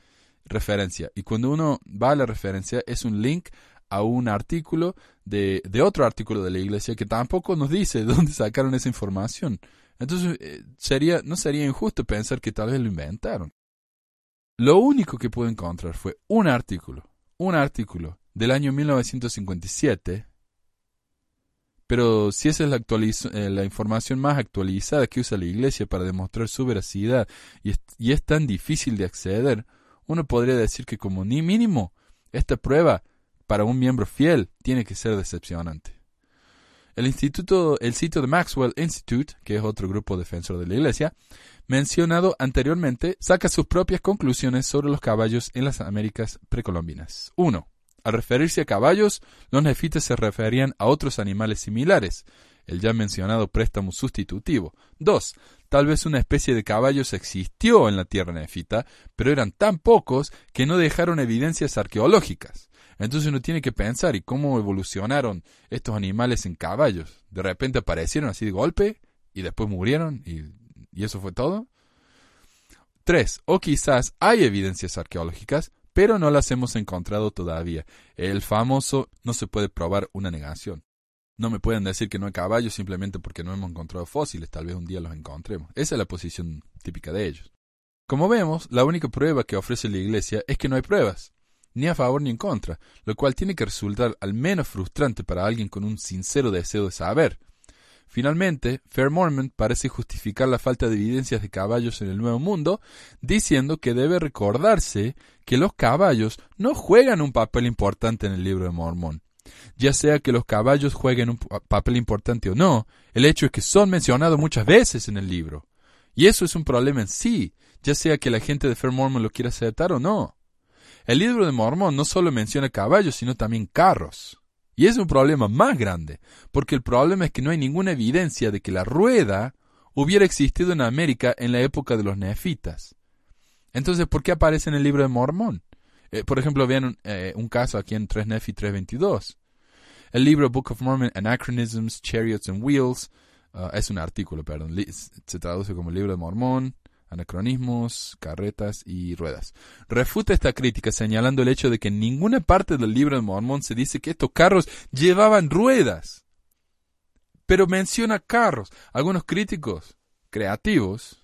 referencia. Y cuando uno va a la referencia es un link a un artículo de, otro artículo de la iglesia que tampoco nos dice de dónde sacaron esa información. Entonces, eh, sería, no sería injusto pensar que tal vez lo inventaron. Lo único que pude encontrar fue un artículo, un artículo del año 1957, pero si esa es la, eh, la, información más actualizada que usa la Iglesia para demostrar su veracidad y es, y es tan difícil de acceder, uno podría decir que como ni mínimo esta prueba para un miembro fiel tiene que ser decepcionante. El instituto, el sitio de Maxwell Institute, que es otro grupo defensor de la Iglesia, mencionado anteriormente, saca sus propias conclusiones sobre los caballos en las Américas precolombinas. 1. Al referirse a caballos, los nefitas se referían a otros animales similares, el ya mencionado préstamo sustitutivo. 2. Tal vez una especie de caballos existió en la tierra nefita, pero eran tan pocos que no dejaron evidencias arqueológicas. Entonces uno tiene que pensar, ¿y cómo evolucionaron estos animales en caballos? ¿De repente aparecieron así de golpe y después murieron y, y eso fue todo? 3. O quizás hay evidencias arqueológicas, pero no las hemos encontrado todavía. El famoso no se puede probar una negación. No me pueden decir que no hay caballos simplemente porque no hemos encontrado fósiles, tal vez un día los encontremos. Esa es la posición típica de ellos. Como vemos, la única prueba que ofrece la Iglesia es que no hay pruebas, ni a favor ni en contra, lo cual tiene que resultar al menos frustrante para alguien con un sincero deseo de saber. Finalmente, Fair Mormon parece justificar la falta de evidencias de caballos en el Nuevo Mundo, diciendo que debe recordarse que los caballos no juegan un papel importante en el libro de Mormón. Ya sea que los caballos jueguen un papel importante o no, el hecho es que son mencionados muchas veces en el libro. Y eso es un problema en sí, ya sea que la gente de Fair Mormon lo quiera aceptar o no. El libro de Mormón no solo menciona caballos, sino también carros. Y es un problema más grande, porque el problema es que no hay ninguna evidencia de que la rueda hubiera existido en América en la época de los nefitas. Entonces, ¿por qué aparece en el libro de Mormón? Eh, por ejemplo, vean eh, un, caso aquí en 3 Nefi 322. El libro Book of Mormon, Anachronisms, Chariots and Wheels, uh, es un artículo, perdón, se traduce como libro de Mormón, anacronismos, carretas y ruedas. Refuta esta crítica señalando el hecho de que en ninguna parte del libro de Mormón se dice que estos carros llevaban ruedas. Pero menciona carros. Algunos críticos creativos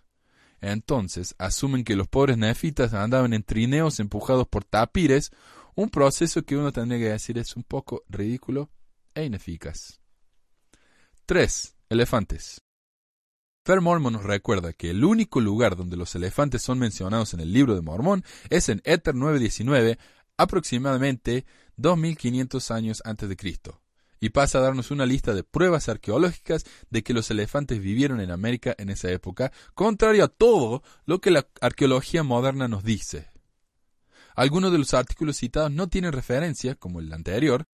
entonces asumen que los pobres nefitas andaban en trineos empujados por tapires, un proceso que uno tendría que decir es un poco ridículo e ineficaz. 3. Elefantes. Fer Mormon nos recuerda que el único lugar donde los elefantes son mencionados en el libro de Mormón es en Éter 919, aproximadamente 2500 años antes de Cristo, y pasa a darnos una lista de pruebas arqueológicas de que los elefantes vivieron en América en esa época, contrario a todo lo que la arqueología moderna nos dice. Algunos de los artículos citados no tienen referencia, como el anterior,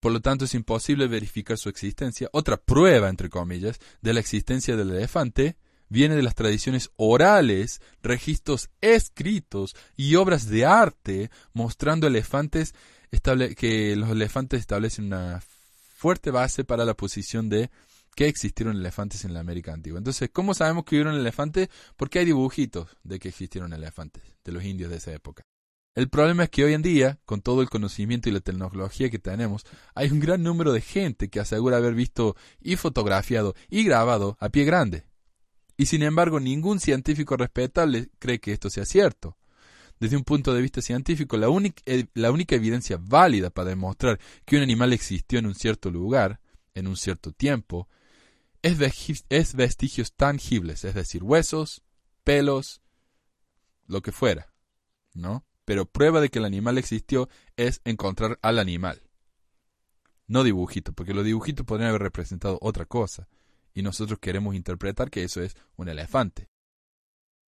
por lo tanto, es imposible verificar su existencia. Otra prueba, entre comillas, de la existencia del elefante viene de las tradiciones orales, registros escritos y obras de arte mostrando elefantes que los elefantes establecen una fuerte base para la posición de que existieron elefantes en la América antigua. Entonces, ¿cómo sabemos que hubieron elefantes? Porque hay dibujitos de que existieron elefantes, de los indios de esa época. El problema es que hoy en día, con todo el conocimiento y la tecnología que tenemos, hay un gran número de gente que asegura haber visto y fotografiado y grabado a pie grande. Y sin embargo, ningún científico respetable cree que esto sea cierto. Desde un punto de vista científico, la, única, eh, única evidencia válida para demostrar que un animal existió en un cierto lugar, en un cierto tiempo, es, es vestigios tangibles, es decir, huesos, pelos, lo que fuera, ¿no? Pero prueba de que el animal existió es encontrar al animal. No dibujito, porque los dibujitos podrían haber representado otra cosa, y nosotros queremos interpretar que eso es un elefante.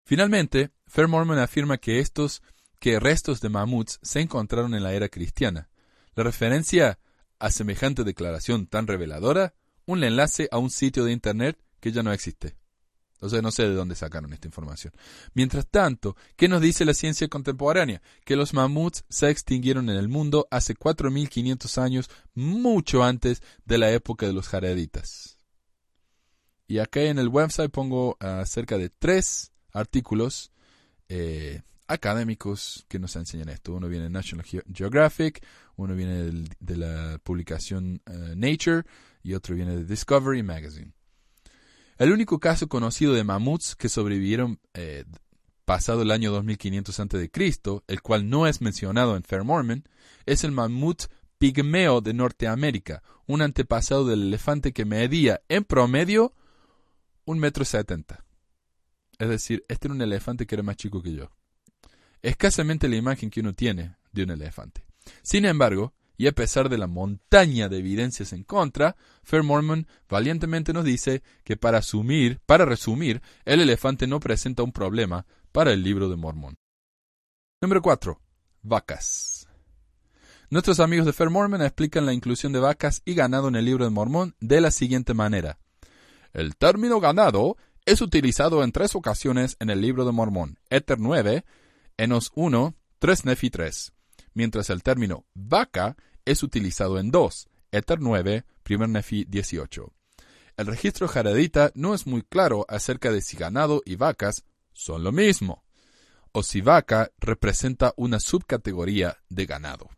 Finalmente, Fair afirma que estos que restos de mamuts se encontraron en la era cristiana. La referencia a semejante declaración tan reveladora, un enlace a un sitio de internet que ya no existe. Sea, no sé de dónde sacaron esta información. Mientras tanto, ¿qué nos dice la ciencia contemporánea? Que los mamuts se extinguieron en el mundo hace 4.500 años, mucho antes de la época de los jareditas. Y acá en el website pongo acerca de tres artículos eh, académicos que nos enseñan esto. Uno viene de National Geographic, uno viene de la publicación eh, Nature y otro viene de Discovery Magazine. El único caso conocido de mamuts que sobrevivieron eh, pasado el año 2500 a.C., el cual no es mencionado en Fair Mormon, es el mamut pigmeo de Norteamérica, un antepasado del elefante que medía en promedio un metro setenta. Es decir, este era un elefante que era más chico que yo. Escasamente la imagen que uno tiene de un elefante. Sin embargo, y a pesar de la montaña de evidencias en contra, Fair Mormon valientemente nos dice que para, asumir, para resumir, el elefante no presenta un problema para el libro de Mormon. Número 4. Vacas. Nuestros amigos de Fair Mormon explican la inclusión de vacas y ganado en el libro de Mormón de la siguiente manera. El término ganado es utilizado en tres ocasiones en el libro de Mormón, Éter 9, Enos 1, 3 Nefi 3, mientras el término vaca es utilizado en dos, Éter 9, 1 Nefi 18. El registro jaredita no es muy claro acerca de si ganado y vacas son lo mismo, o si vaca representa una subcategoría de ganado.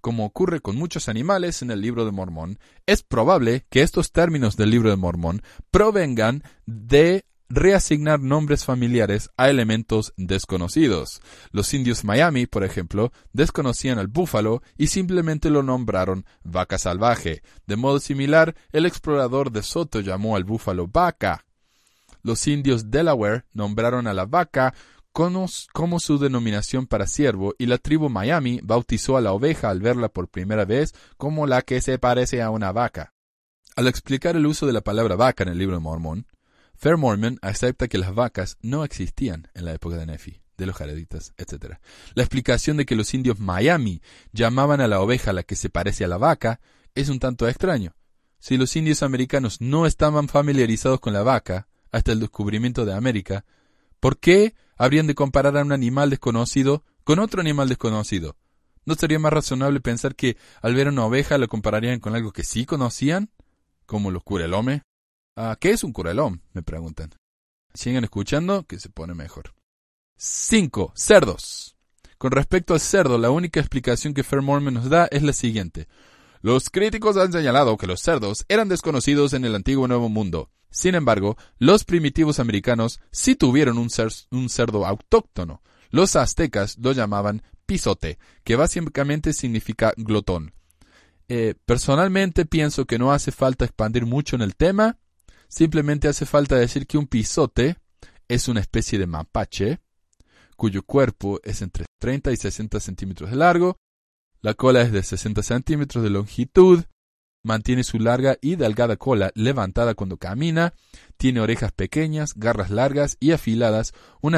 Como ocurre con muchos animales en el libro de Mormón, es probable que estos términos del libro de Mormón provengan de reasignar nombres familiares a elementos desconocidos. Los indios Miami, por ejemplo, desconocían al búfalo y simplemente lo nombraron vaca salvaje. De modo similar, el explorador de Soto llamó al búfalo vaca. Los indios Delaware nombraron a la vaca como su denominación para siervo y la tribu Miami bautizó a la oveja al verla por primera vez como la que se parece a una vaca. Al explicar el uso de la palabra vaca en el libro de Mormón, Fair Mormon acepta que las vacas no existían en la época de Nefi, de los jareditas, etc. La explicación de que los indios Miami llamaban a la oveja la que se parece a la vaca es un tanto extraño. Si los indios americanos no estaban familiarizados con la vaca hasta el descubrimiento de América, ¿por qué habrían de comparar a un animal desconocido con otro animal desconocido? ¿No sería más razonable pensar que al ver una oveja lo compararían con algo que sí conocían? Como los curelome. Ah, ¿Qué es un curelón? Me preguntan. Sigan escuchando que se pone mejor. 5. Cerdos. Con respecto al cerdo, la única explicación que Fair Mormon nos da es la siguiente. Los críticos han señalado que los cerdos eran desconocidos en el antiguo Nuevo Mundo. Sin embargo, los primitivos americanos sí tuvieron un, un cerdo autóctono. Los aztecas lo llamaban pisote, que básicamente significa glotón. Eh, personalmente pienso que no hace falta expandir mucho en el tema, simplemente hace falta decir que un pisote es una especie de mapache, cuyo cuerpo es entre 30 y 60 centímetros de largo, la cola es de 60 centímetros de longitud, mantiene su larga y delgada cola levantada cuando camina, tiene orejas pequeñas, garras largas y afiladas, un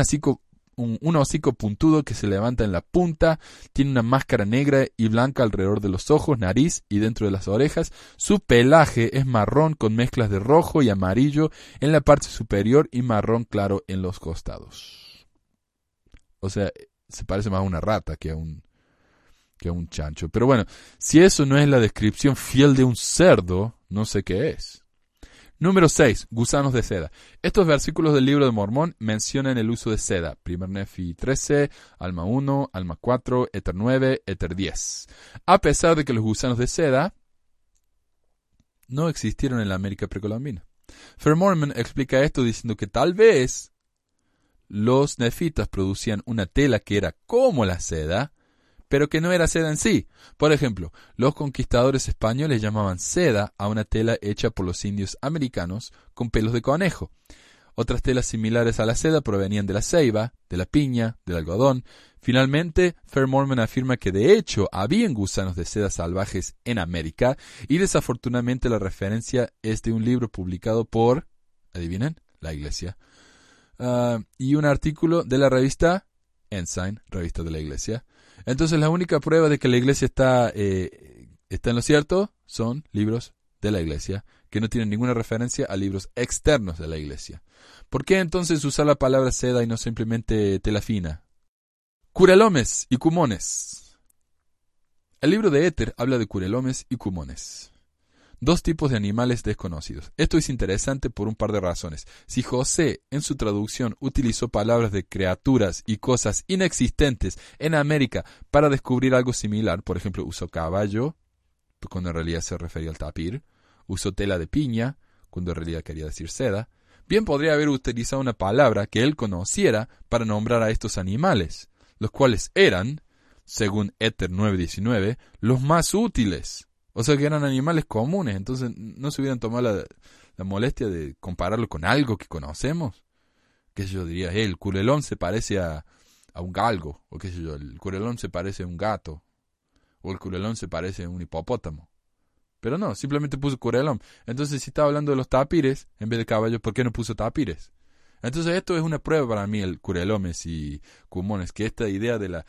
un, hocico puntudo que se levanta en la punta, tiene una máscara negra y blanca alrededor de los ojos, nariz y dentro de las orejas. Su pelaje es marrón con mezclas de rojo y amarillo en la parte superior y marrón claro en los costados. O sea, se parece más a una rata que a un que a un chancho. Pero bueno, si eso no es la descripción fiel de un cerdo, no sé qué es. Número 6. Gusanos de seda. Estos versículos del libro de Mormón mencionan el uso de seda. Primer Nefi 13, Alma 1, Alma 4, Éter 9, Éter 10. A pesar de que los gusanos de seda no existieron en la América precolombina. Fer Mormon explica esto diciendo que tal vez los nefitas producían una tela que era como la seda, pero que no era seda en sí. Por ejemplo, los conquistadores españoles llamaban seda a una tela hecha por los indios americanos con pelos de conejo. Otras telas similares a la seda provenían de la ceiba, de la piña, del algodón. Finalmente, Fair Mormon afirma que de hecho habían gusanos de seda salvajes en América y desafortunadamente la referencia es de un libro publicado por, adivinen, la iglesia, uh, y un artículo de la revista Ensign, revista de la iglesia. Entonces la única prueba de que la iglesia está, eh, está en lo cierto son libros de la iglesia, que no tienen ninguna referencia a libros externos de la iglesia. ¿Por qué entonces usar la palabra seda y no simplemente tela fina? Curelomes y cumones. El libro de Éter habla de curelomes y cumones dos tipos de animales desconocidos. Esto es interesante por un par de razones. Si José en su traducción utilizó palabras de criaturas y cosas inexistentes en América para descubrir algo similar, por ejemplo, usó caballo, cuando en realidad se refería al tapir, usó tela de piña, cuando en realidad quería decir seda, bien podría haber utilizado una palabra que él conociera para nombrar a estos animales, los cuales eran, según Éter 9.19, los más útiles. O sea que eran animales comunes, entonces no se hubieran tomado la, molestia de compararlo con algo que conocemos. Que yo diría, el curelón se parece a, a un galgo, o qué sé yo, el curelón se parece a un gato, o el curelón se parece a un hipopótamo. Pero no, simplemente puso curelón. Entonces, si estaba hablando de los tapires, en vez de caballos, ¿por qué no puso tapires? Entonces, esto es una prueba para mí, el curelomes y cumones, que esta idea de la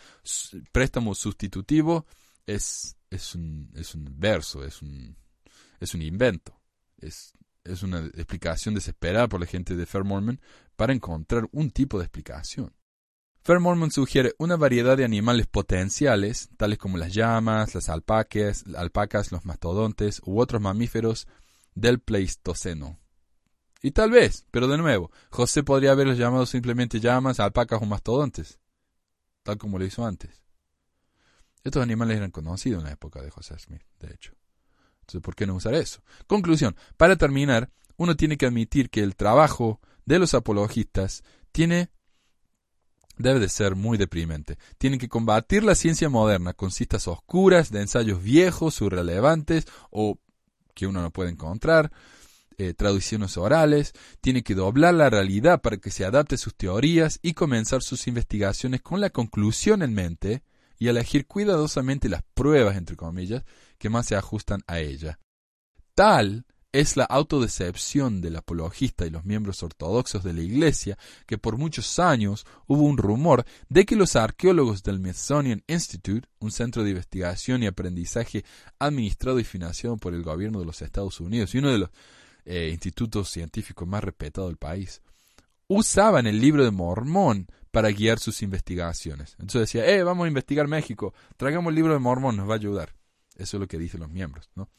préstamo sustitutivo es es un, es un verso, es un, es un invento. Es, es una explicación desesperada por la gente de Fair Mormon para encontrar un tipo de explicación. Fair Mormon sugiere una variedad de animales potenciales, tales como las llamas, las alpacas, alpacas, los mastodontes u otros mamíferos del Pleistoceno. Y tal vez, pero de nuevo, José podría haberlos llamado simplemente llamas, alpacas o mastodontes, tal como lo hizo antes. Estos animales eran conocidos en la época de José Smith, de hecho. Entonces, ¿por qué no usar eso? Conclusión. Para terminar, uno tiene que admitir que el trabajo de los apologistas tiene debe de ser muy deprimente. Tienen que combatir la ciencia moderna con citas oscuras de ensayos viejos, irrelevantes o que uno no puede encontrar, eh, traducciones orales, tiene que doblar la realidad para que se adapte sus teorías y comenzar sus investigaciones con la conclusión en mente y elegir cuidadosamente las pruebas, entre comillas, que más se ajustan a ella. Tal es la autodecepción del apologista y los miembros ortodoxos de la Iglesia que por muchos años hubo un rumor de que los arqueólogos del Smithsonian Institute, un centro de investigación y aprendizaje administrado y financiado por el gobierno de los Estados Unidos y uno de los eh, institutos científicos más respetados del país, usaban el libro de Mormón para guiar sus investigaciones. Entonces decía, eh, vamos a investigar México, traigamos el libro de Mormón, nos va a ayudar. Eso es lo que dicen los miembros. ¿no?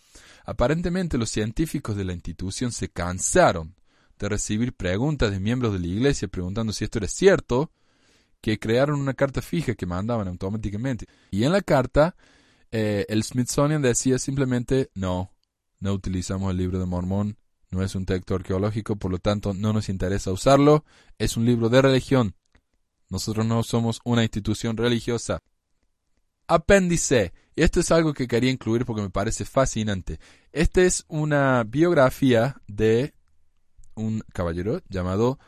Aparentemente los científicos de la institución se cansaron de recibir preguntas de miembros de la iglesia preguntando si esto era cierto, que crearon una carta fija que mandaban automáticamente. Y en la carta, eh, el Smithsonian decía simplemente, no, no utilizamos el libro de Mormón, no es un texto arqueológico, por lo tanto no nos interesa usarlo, es un libro de religión, nosotros no somos una institución religiosa. Apéndice. Esto es algo que quería incluir porque me parece fascinante. Esta es una biografía de un caballero llamado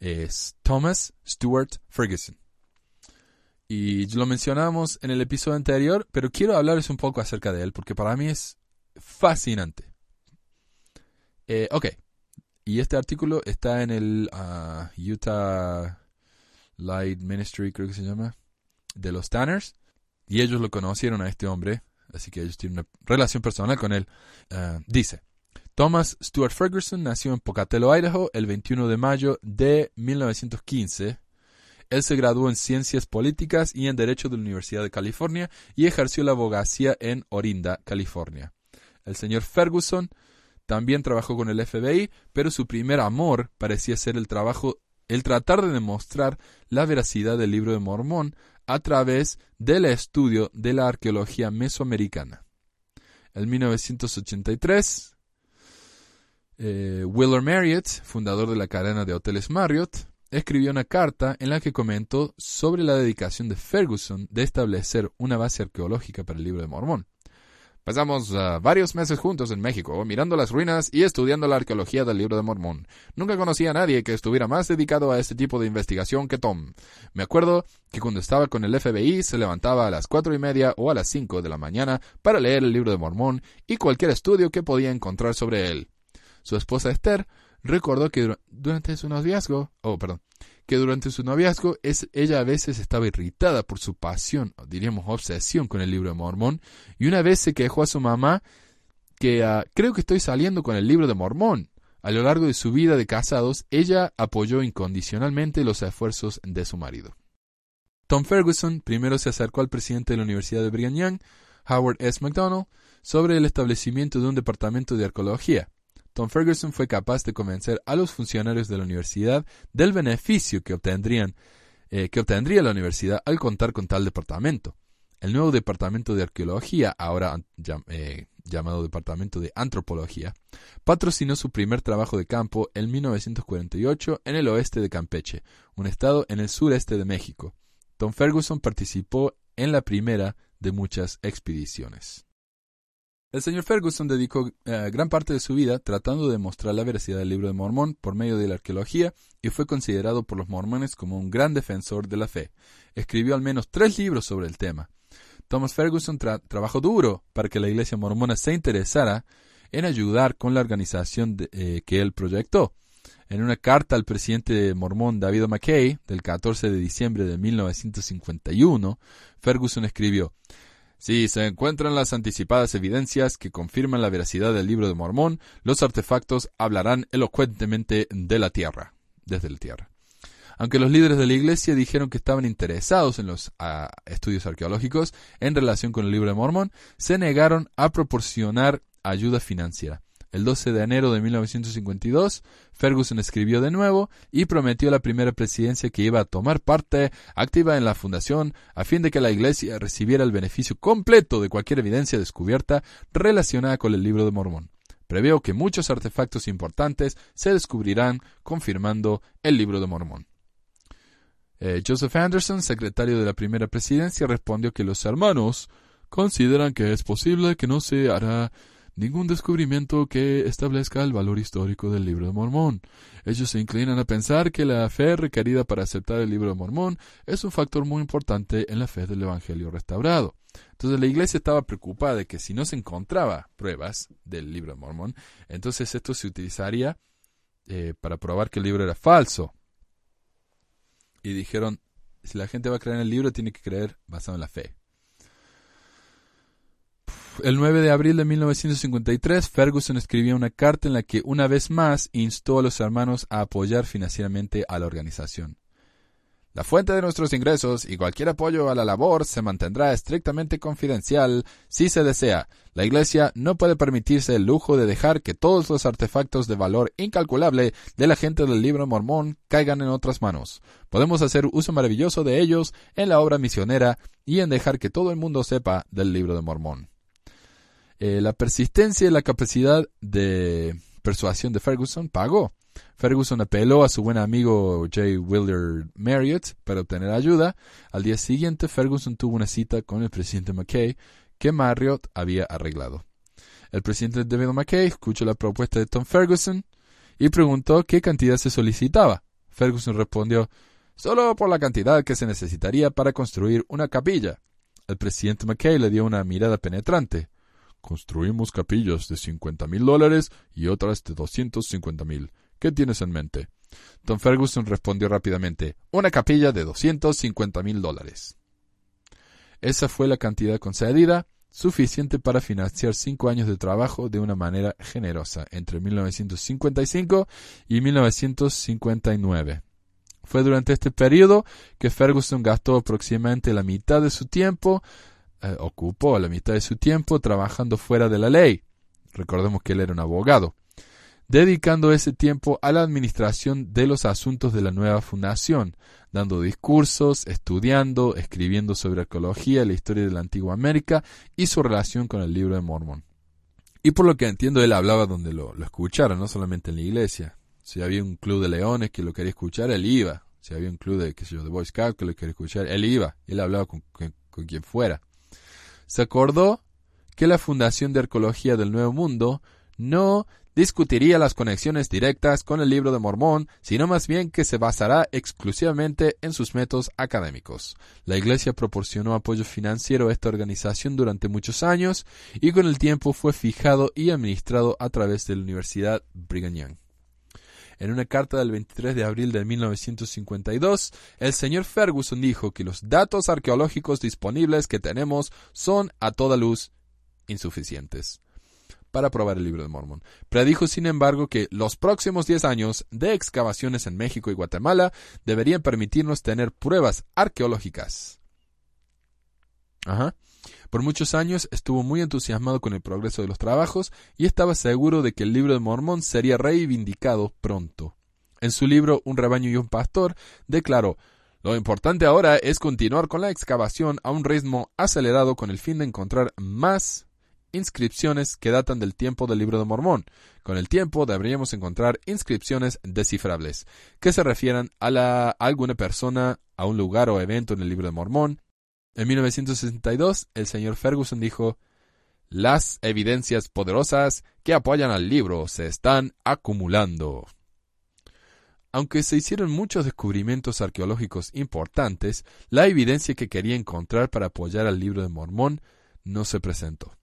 eh, Thomas Stuart Ferguson. Y lo mencionamos en el episodio anterior, pero quiero hablarles un poco acerca de él porque para mí es fascinante. Eh, ok. Y este artículo está en el ah, Utah Light Ministry, creo que se llama, de los Tanners. Y ellos lo conocieron a este hombre, así que ellos tienen una relación personal con él. Ah, dice, Thomas Stuart Ferguson nació en Pocatello, Idaho, el 21 de mayo de 1915. Él se graduó en Ciencias Políticas y en Derecho de la Universidad de California y ejerció la abogacía en Orinda, California. El señor Ferguson también trabajó con el FBI, pero su primer amor parecía ser el trabajo, el tratar de demostrar la veracidad del libro de Mormón a través del estudio de la arqueología mesoamericana. En 1983, eh, Willer Marriott, fundador de la cadena de hoteles Marriott, escribió una carta en la que comentó sobre la dedicación de Ferguson de establecer una base arqueológica para el libro de Mormón. Pasamos uh, varios meses juntos en México, mirando las ruinas y estudiando la arqueología del libro de Mormón. Nunca conocí a nadie que estuviera más dedicado a este tipo de investigación que Tom. Me acuerdo que cuando estaba con el FBI se levantaba a las cuatro y media o a las cinco de la mañana para leer el libro de Mormón y cualquier estudio que podía encontrar sobre él. Su esposa Esther recordó que durante su noviazgo, oh, perdón, que durante su noviazgo ella a veces estaba irritada por su pasión, diríamos obsesión con el libro de Mormón, y una vez se quejó a su mamá que ah, creo que estoy saliendo con el libro de Mormón. A lo largo de su vida de casados, ella apoyó incondicionalmente los esfuerzos de su marido. Tom Ferguson primero se acercó al presidente de la Universidad de Brigham Young, Howard S. McDonald, sobre el establecimiento de un departamento de arqueología. Tom Ferguson fue capaz de convencer a los funcionarios de la universidad del beneficio que obtendrían eh, obtendría la universidad al contar con tal departamento. El nuevo departamento de arqueología, ahora eh, llamado Departamento de Antropología, patrocinó su primer trabajo de campo en 1948 en el oeste de Campeche, un estado en el sureste de México. Tom Ferguson participó en la primera de muchas expediciones. El señor Ferguson dedicó eh, gran parte de su vida tratando de demostrar la veracidad del libro de Mormón por medio de la arqueología y fue considerado por los mormones como un gran defensor de la fe. Escribió al menos tres libros sobre el tema. Thomas Ferguson trabajó duro para que la iglesia mormona se interesara en ayudar con la organización eh, que él proyectó. En una carta al presidente mormón David McKay del 14 de diciembre de 1951, Ferguson escribió si se encuentran las anticipadas evidencias que confirman la veracidad del libro de Mormón, los artefactos hablarán elocuentemente de la tierra, desde la tierra. Aunque los líderes de la iglesia dijeron que estaban interesados en los ah, estudios arqueológicos en relación con el libro de Mormón, se negaron a proporcionar ayuda financiera. El 12 de enero de 1952, Ferguson escribió de nuevo y prometió a la primera presidencia que iba a tomar parte activa en la fundación a fin de que la Iglesia recibiera el beneficio completo de cualquier evidencia descubierta relacionada con el libro de Mormón. Previó que muchos artefactos importantes se descubrirán confirmando el libro de Mormón. Eh, Joseph Anderson, secretario de la primera presidencia, respondió que los hermanos consideran que es posible que no se hará ningún descubrimiento que establezca el valor histórico del libro de Mormón. Ellos se inclinan a pensar que la fe requerida para aceptar el libro de Mormón es un factor muy importante en la fe del Evangelio restaurado. Entonces la iglesia estaba preocupada de que si no se encontraba pruebas del libro de Mormón, entonces esto se utilizaría eh, para probar que el libro era falso. Y dijeron, si la gente va a creer en el libro, tiene que creer basado en la fe. El 9 de abril de 1953, Ferguson escribió una carta en la que una vez más instó a los hermanos a apoyar financieramente a la organización. La fuente de nuestros ingresos y cualquier apoyo a la labor se mantendrá estrictamente confidencial si se desea. La Iglesia no puede permitirse el lujo de dejar que todos los artefactos de valor incalculable de la gente del libro mormón caigan en otras manos. Podemos hacer uso maravilloso de ellos en la obra misionera y en dejar que todo el mundo sepa del libro de Mormón. Eh, la persistencia y la capacidad de persuasión de Ferguson pagó. Ferguson apeló a su buen amigo J. Willard Marriott para obtener ayuda. Al día siguiente, Ferguson tuvo una cita con el presidente McKay que Marriott había arreglado. El presidente David McKay escuchó la propuesta de Tom Ferguson y preguntó qué cantidad se solicitaba. Ferguson respondió solo por la cantidad que se necesitaría para construir una capilla. El presidente McKay le dio una mirada penetrante. Construimos capillas de cincuenta mil dólares y otras de doscientos cincuenta mil. ¿Qué tienes en mente? Tom Ferguson respondió rápidamente, una capilla de 250 mil dólares. Esa fue la cantidad concedida, suficiente para financiar cinco años de trabajo de una manera generosa entre 1955 y 1959. Fue durante este periodo que Ferguson gastó aproximadamente la mitad de su tiempo, eh, ocupó la mitad de su tiempo trabajando fuera de la ley. Recordemos que él era un abogado dedicando ese tiempo a la administración de los asuntos de la nueva fundación, dando discursos, estudiando, escribiendo sobre arqueología, la historia de la antigua América y su relación con el libro de Mormón. Y por lo que entiendo, él hablaba donde lo, lo escucharan, no solamente en la iglesia. Si había un club de leones que lo quería escuchar, él iba. Si había un club de, qué sé yo, de Boy Scout que lo quería escuchar, él iba. Él hablaba con, con quien fuera. Se acordó que la Fundación de Arqueología del Nuevo Mundo no discutiría las conexiones directas con el libro de Mormón, sino más bien que se basará exclusivamente en sus métodos académicos. La Iglesia proporcionó apoyo financiero a esta organización durante muchos años y con el tiempo fue fijado y administrado a través de la Universidad Brigham Young. En una carta del 23 de abril de 1952, el señor Ferguson dijo que los datos arqueológicos disponibles que tenemos son a toda luz insuficientes para probar el libro de Mormón. Predijo, sin embargo, que los próximos 10 años de excavaciones en México y Guatemala deberían permitirnos tener pruebas arqueológicas. Ajá. Por muchos años estuvo muy entusiasmado con el progreso de los trabajos y estaba seguro de que el libro de Mormón sería reivindicado pronto. En su libro Un rebaño y un pastor declaró lo importante ahora es continuar con la excavación a un ritmo acelerado con el fin de encontrar más inscripciones que datan del tiempo del libro de Mormón. Con el tiempo deberíamos encontrar inscripciones descifrables, que se refieran a, la, alguna persona, a un lugar o evento en el libro de Mormón. En 1962, el señor Ferguson dijo, las evidencias poderosas que apoyan al libro se están acumulando. Aunque se hicieron muchos descubrimientos arqueológicos importantes, la evidencia que quería encontrar para apoyar al libro de Mormón no se presentó.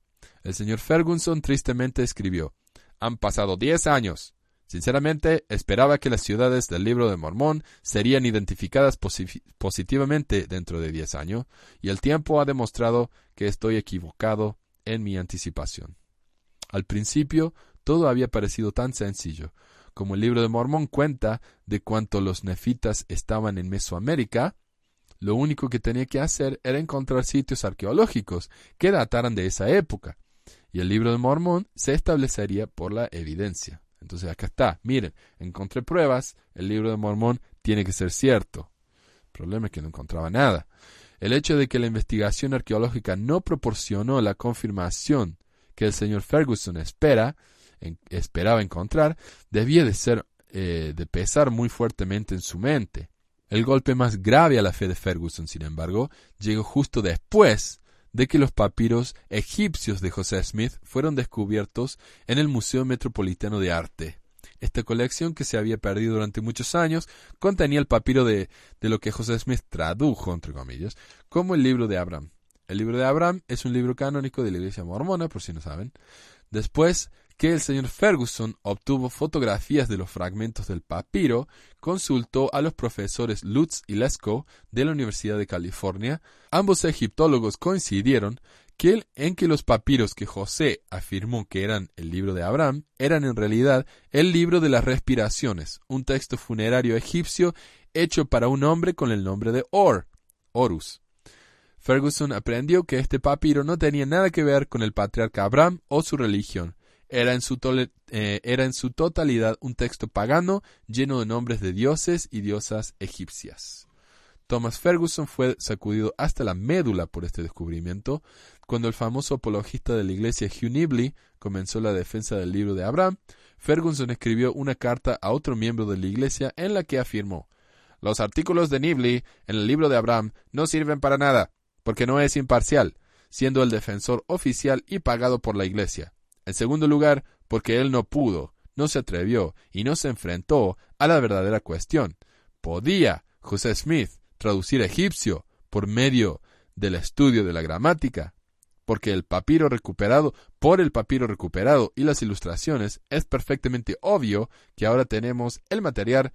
El señor Ferguson tristemente escribió, Han pasado diez años. Sinceramente, esperaba que las ciudades del libro de Mormón serían identificadas positivamente dentro de diez años, y el tiempo ha demostrado que estoy equivocado en mi anticipación. Al principio, todo había parecido tan sencillo. Como el libro de Mormón cuenta de cuánto los nefitas estaban en Mesoamérica, lo único que tenía que hacer era encontrar sitios arqueológicos que dataran de esa época y el libro de Mormón se establecería por la evidencia. Entonces acá está, miren, encontré pruebas, el libro de Mormón tiene que ser cierto. El problema es que no encontraba nada. El hecho de que la investigación arqueológica no proporcionó la confirmación que el señor Ferguson espera, esperaba encontrar, debía de ser eh, de pesar muy fuertemente en su mente. El golpe más grave a la fe de Ferguson, sin embargo, llegó justo después de que los papiros egipcios de José Smith fueron descubiertos en el Museo Metropolitano de Arte. Esta colección, que se había perdido durante muchos años, contenía el papiro de, de lo que José Smith tradujo, entre comillas, como el libro de Abraham. El libro de Abraham es un libro canónico de la Iglesia mormona, por si no saben. Después que el señor Ferguson obtuvo fotografías de los fragmentos del papiro, consultó a los profesores Lutz y Lesko de la Universidad de California. Ambos egiptólogos coincidieron que en que los papiros que José afirmó que eran el libro de Abraham eran en realidad el libro de las respiraciones, un texto funerario egipcio hecho para un hombre con el nombre de Or, Horus. Ferguson aprendió que este papiro no tenía nada que ver con el patriarca Abraham o su religión, era en, su eh, era en su totalidad un texto pagano lleno de nombres de dioses y diosas egipcias. Thomas Ferguson fue sacudido hasta la médula por este descubrimiento. Cuando el famoso apologista de la iglesia Hugh Nibley comenzó la defensa del libro de Abraham, Ferguson escribió una carta a otro miembro de la iglesia en la que afirmó Los artículos de Nibley en el libro de Abraham no sirven para nada, porque no es imparcial, siendo el defensor oficial y pagado por la iglesia. En segundo lugar, porque él no pudo, no se atrevió y no se enfrentó a la verdadera cuestión. ¿Podía José Smith traducir egipcio por medio del estudio de la gramática? Porque el papiro recuperado, por el papiro recuperado y las ilustraciones, es perfectamente obvio que ahora tenemos el material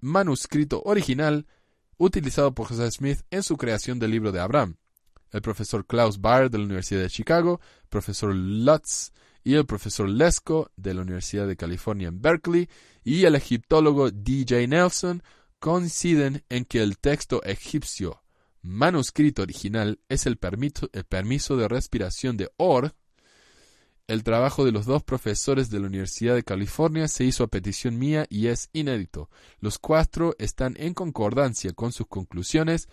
manuscrito original utilizado por José Smith en su creación del libro de Abraham. El profesor Klaus Baer de la Universidad de Chicago, profesor Lutz y el profesor Lesko de la Universidad de California en Berkeley y el egiptólogo D.J. Nelson coinciden en que el texto egipcio manuscrito original es el, el permiso de respiración de Or. El trabajo de los dos profesores de la Universidad de California se hizo a petición mía y es inédito. Los cuatro están en concordancia con sus conclusiones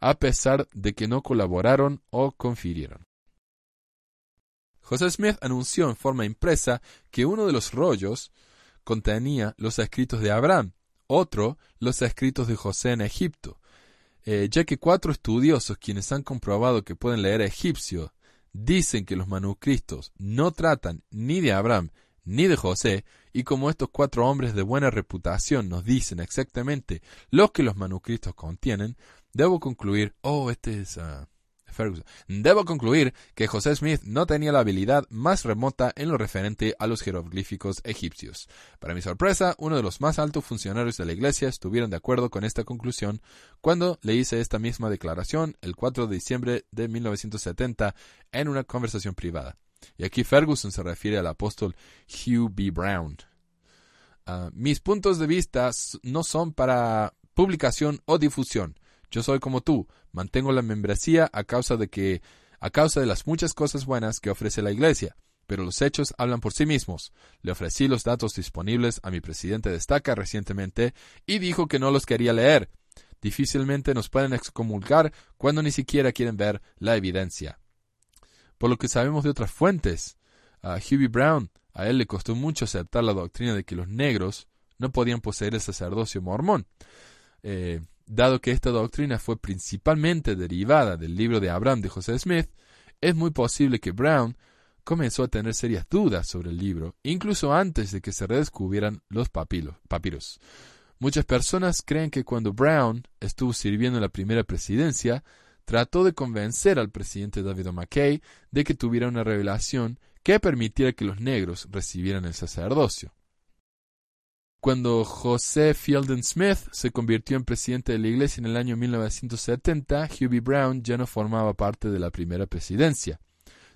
a pesar de que no colaboraron o confirieron. José Smith anunció en forma impresa que uno de los rollos contenía los escritos de Abraham, otro los escritos de José en Egipto, eh, ya que cuatro estudiosos quienes han comprobado que pueden leer egipcio dicen que los manuscritos no tratan ni de Abraham ni de José, y como estos cuatro hombres de buena reputación nos dicen exactamente lo que los manuscritos contienen, debo concluir, oh, este es... Ah, Debo concluir que José Smith no tenía la habilidad más remota en lo referente a los jeroglíficos egipcios. Para mi sorpresa, uno de los más altos funcionarios de la Iglesia estuvieron de acuerdo con esta conclusión cuando le hice esta misma declaración el 4 de diciembre de 1970 en una conversación privada. Y aquí Ferguson se refiere al apóstol Hugh B. Brown. Ah, mis puntos de vista no son para publicación o difusión. Yo soy como tú, mantengo la membresía a causa de que a causa de las muchas cosas buenas que ofrece la Iglesia, pero los hechos hablan por sí mismos. Le ofrecí los datos disponibles a mi presidente de estaca recientemente y dijo que no los quería leer. Difícilmente nos pueden excomulgar cuando ni siquiera quieren ver la evidencia. Por lo que sabemos de otras fuentes, a Hughie Brown, a él le costó mucho aceptar la doctrina de que los negros no podían poseer el sacerdocio mormón. Eh, Dado que esta doctrina fue principalmente derivada del libro de Abraham de José Smith, es muy posible que Brown comenzó a tener serias dudas sobre el libro, incluso antes de que se redescubrieran los papiros. Muchas personas creen que cuando Brown estuvo sirviendo en la primera presidencia, trató de convencer al presidente David McKay de que tuviera una revelación que permitiera que los negros recibieran el sacerdocio. Cuando José Fielding Smith se convirtió en presidente de la Iglesia en el año 1970, Hughie Brown ya no formaba parte de la primera presidencia.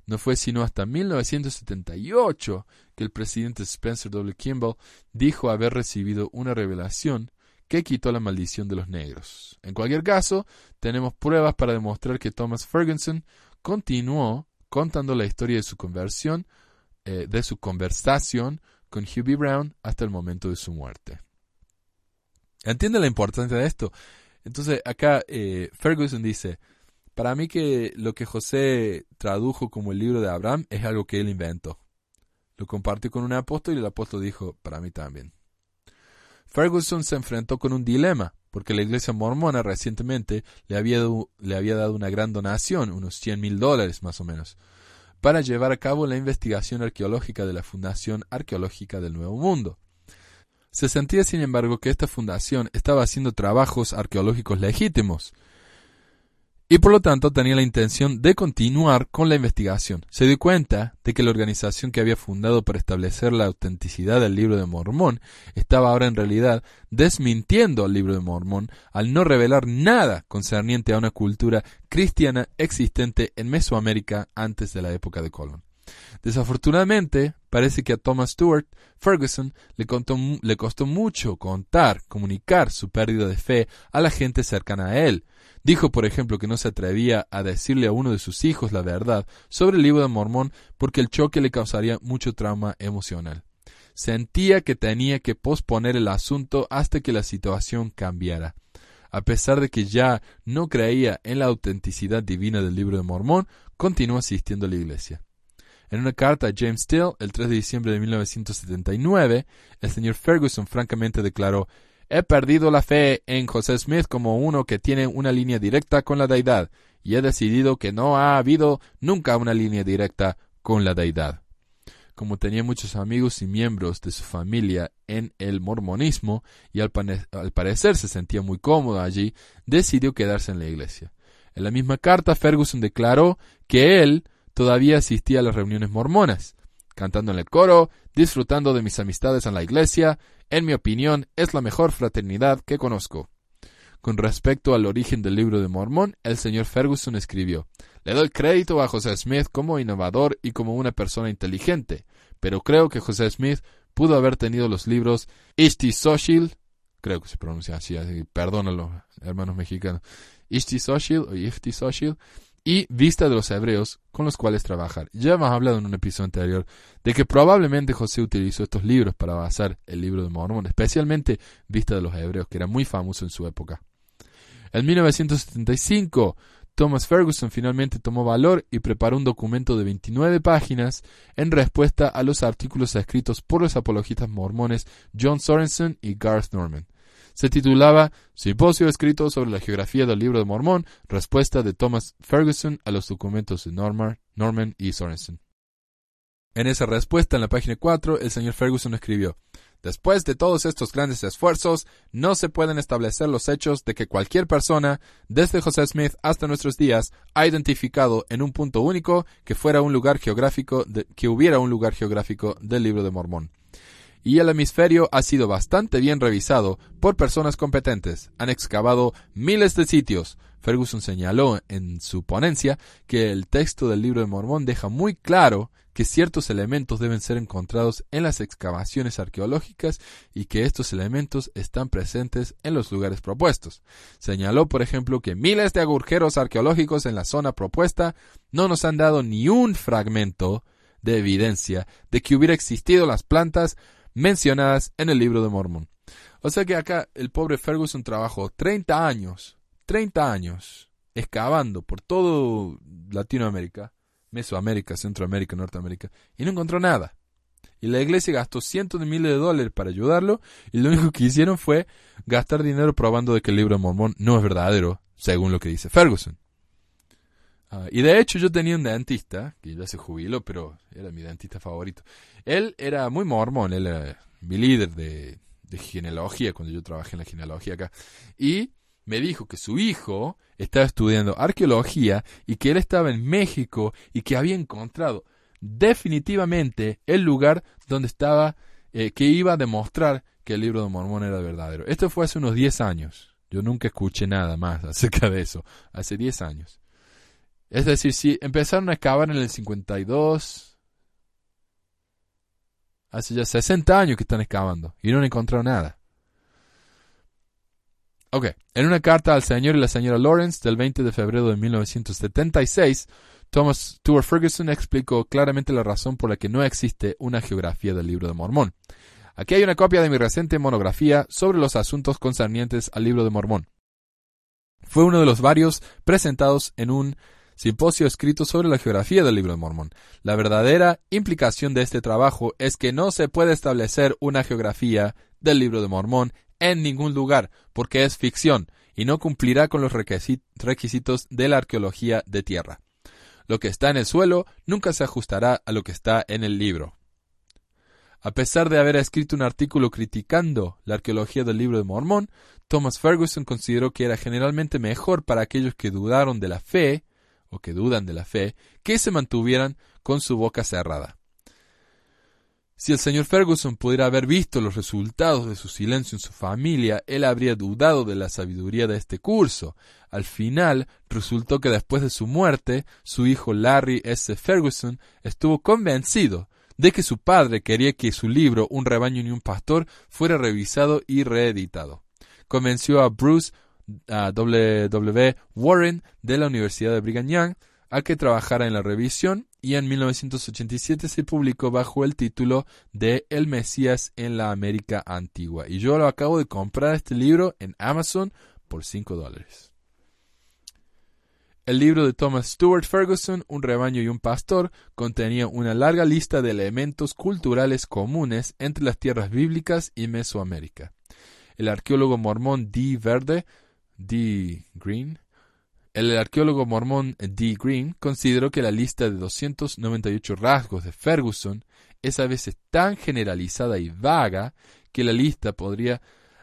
No fue sino hasta 1978 que el presidente Spencer W. Kimball dijo haber recibido una revelación que quitó la maldición de los negros. En cualquier caso, tenemos pruebas para demostrar que Thomas Ferguson continuó contando la historia de su conversión, eh, de su conversación con Hubie Brown hasta el momento de su muerte. ¿Entiende la importancia de esto? Entonces acá eh, Ferguson dice, para mí que lo que José tradujo como el libro de Abraham es algo que él inventó. Lo compartió con un apóstol y el apóstol dijo, para mí también. Ferguson se enfrentó con un dilema, porque la iglesia mormona recientemente le había, le había dado una gran donación, unos 100 mil dólares más o menos, para llevar a cabo la investigación arqueológica de la Fundación Arqueológica del Nuevo Mundo. Se sentía, sin embargo, que esta fundación estaba haciendo trabajos arqueológicos legítimos, y por lo tanto tenía la intención de continuar con la investigación. Se dio cuenta de que la organización que había fundado para establecer la autenticidad del libro de Mormón estaba ahora en realidad desmintiendo al libro de Mormón al no revelar nada concerniente a una cultura cristiana existente en Mesoamérica antes de la época de Colón. Desafortunadamente, parece que a Thomas Stewart Ferguson le, le costó mucho contar, comunicar su pérdida de fe a la gente cercana a él, Dijo, por ejemplo, que no se atrevía a decirle a uno de sus hijos la verdad sobre el libro de Mormón porque el choque le causaría mucho trauma emocional. Sentía que tenía que posponer el asunto hasta que la situación cambiara. A pesar de que ya no creía en la autenticidad divina del libro de Mormón, continuó asistiendo a la iglesia. En una carta a James Steele, el 3 de diciembre de 1979, el señor Ferguson francamente declaró He perdido la fe en José Smith como uno que tiene una línea directa con la deidad, y he decidido que no ha habido nunca una línea directa con la deidad. Como tenía muchos amigos y miembros de su familia en el mormonismo y al, al parecer se sentía muy cómodo allí, decidió quedarse en la iglesia. En la misma carta, Ferguson declaró que él todavía asistía a las reuniones mormonas. Cantando en el coro, disfrutando de mis amistades en la iglesia. En mi opinión, es la mejor fraternidad que conozco. Con respecto al origen del libro de Mormón, el señor Ferguson escribió, Le doy crédito a José Smith como innovador y como una persona inteligente, pero creo que José Smith pudo haber tenido los libros Ishti Soshil, creo que se pronuncia así, así perdónalo, hermanos mexicanos, Ishti Soshil o Ishti Soshil, y Vista de los Hebreos, con los cuales trabajar. Ya hemos hablado en un episodio anterior de que probablemente José utilizó estos libros para basar el libro de Mormón, especialmente Vista de los Hebreos, que era muy famoso en su época. En 1975, Thomas Ferguson finalmente tomó valor y preparó un documento de 29 páginas en respuesta a los artículos escritos por los apologistas mormones John Sorensen y Garth Norman. Se titulaba Simposio escrito sobre la geografía del libro de Mormón, respuesta de Thomas Ferguson a los documentos de Norman, Norman y Sorensen. En esa respuesta, en la página 4, el señor Ferguson escribió Después de todos estos grandes esfuerzos, no se pueden establecer los hechos de que cualquier persona, desde José Smith hasta nuestros días, ha identificado en un punto único que fuera un lugar geográfico, que hubiera un lugar geográfico del libro de Mormón. Y el hemisferio ha sido bastante bien revisado por personas competentes. Han excavado miles de sitios. Ferguson señaló en su ponencia que el texto del libro de Mormón deja muy claro que ciertos elementos deben ser encontrados en las excavaciones arqueológicas y que estos elementos están presentes en los lugares propuestos. Señaló, por ejemplo, que miles de agujeros arqueológicos en la zona propuesta no nos han dado ni un fragmento de evidencia de que hubiera existido las plantas mencionadas en el libro de Mormón. O sea que acá el pobre Ferguson trabajó 30 años, 30 años, excavando por todo Latinoamérica Mesoamérica, Centroamérica, Norteamérica, y no encontró nada. Y la iglesia gastó cientos de miles de dólares para ayudarlo, y lo único que hicieron fue gastar dinero probando de que el libro de Mormón no es verdadero, según lo que dice Ferguson. Ah, y de hecho yo tenía un dentista, que ya se jubiló, pero era mi dentista favorito. Él era muy mormón, él era mi líder de, de genealogía cuando yo trabajé en la genealogía acá. Y me dijo que su hijo estaba estudiando arqueología y que él estaba en México y que había encontrado definitivamente el lugar donde estaba, eh, que iba a demostrar que el libro de Mormón era verdadero. Esto fue hace unos 10 años. Yo nunca escuché nada más acerca de eso. Hace 10 años. Es decir, si empezaron a excavar en el 52, hace ya 60 años que están excavando y no han encontrado nada. Ok, en una carta al señor y la señora Lawrence del 20 de febrero de 1976, Thomas Stuart Ferguson explicó claramente la razón por la que no existe una geografía del libro de Mormón. Aquí hay una copia de mi reciente monografía sobre los asuntos concernientes al libro de Mormón. Fue uno de los varios presentados en un simposio escrito sobre la geografía del libro de Mormón. La verdadera implicación de este trabajo es que no se puede establecer una geografía del libro de Mormón en ningún lugar, porque es ficción y no cumplirá con los requisitos de la arqueología de tierra. Lo que está en el suelo nunca se ajustará a lo que está en el libro. A pesar de haber escrito un artículo criticando la arqueología del libro de Mormón, Thomas Ferguson consideró que era generalmente mejor para aquellos que dudaron de la fe, o que dudan de la fe, que se mantuvieran con su boca cerrada. Si el señor Ferguson pudiera haber visto los resultados de su silencio en su familia, él habría dudado de la sabiduría de este curso. Al final, resultó que después de su muerte, su hijo Larry S. Ferguson estuvo convencido de que su padre quería que su libro Un rebaño y un pastor fuera revisado y reeditado. Convenció a Bruce W. Warren de la Universidad de Brigham Young a que trabajara en la revisión y en 1987 se publicó bajo el título de El Mesías en la América Antigua. Y yo lo acabo de comprar este libro en Amazon por 5 dólares. El libro de Thomas Stuart Ferguson, Un rebaño y un pastor, contenía una larga lista de elementos culturales comunes entre las tierras bíblicas y Mesoamérica. El arqueólogo mormón D. Verde, D. Green, el arqueólogo mormón D. Green consideró que la lista de 298 rasgos de Ferguson es a veces tan generalizada y vaga que la lista podría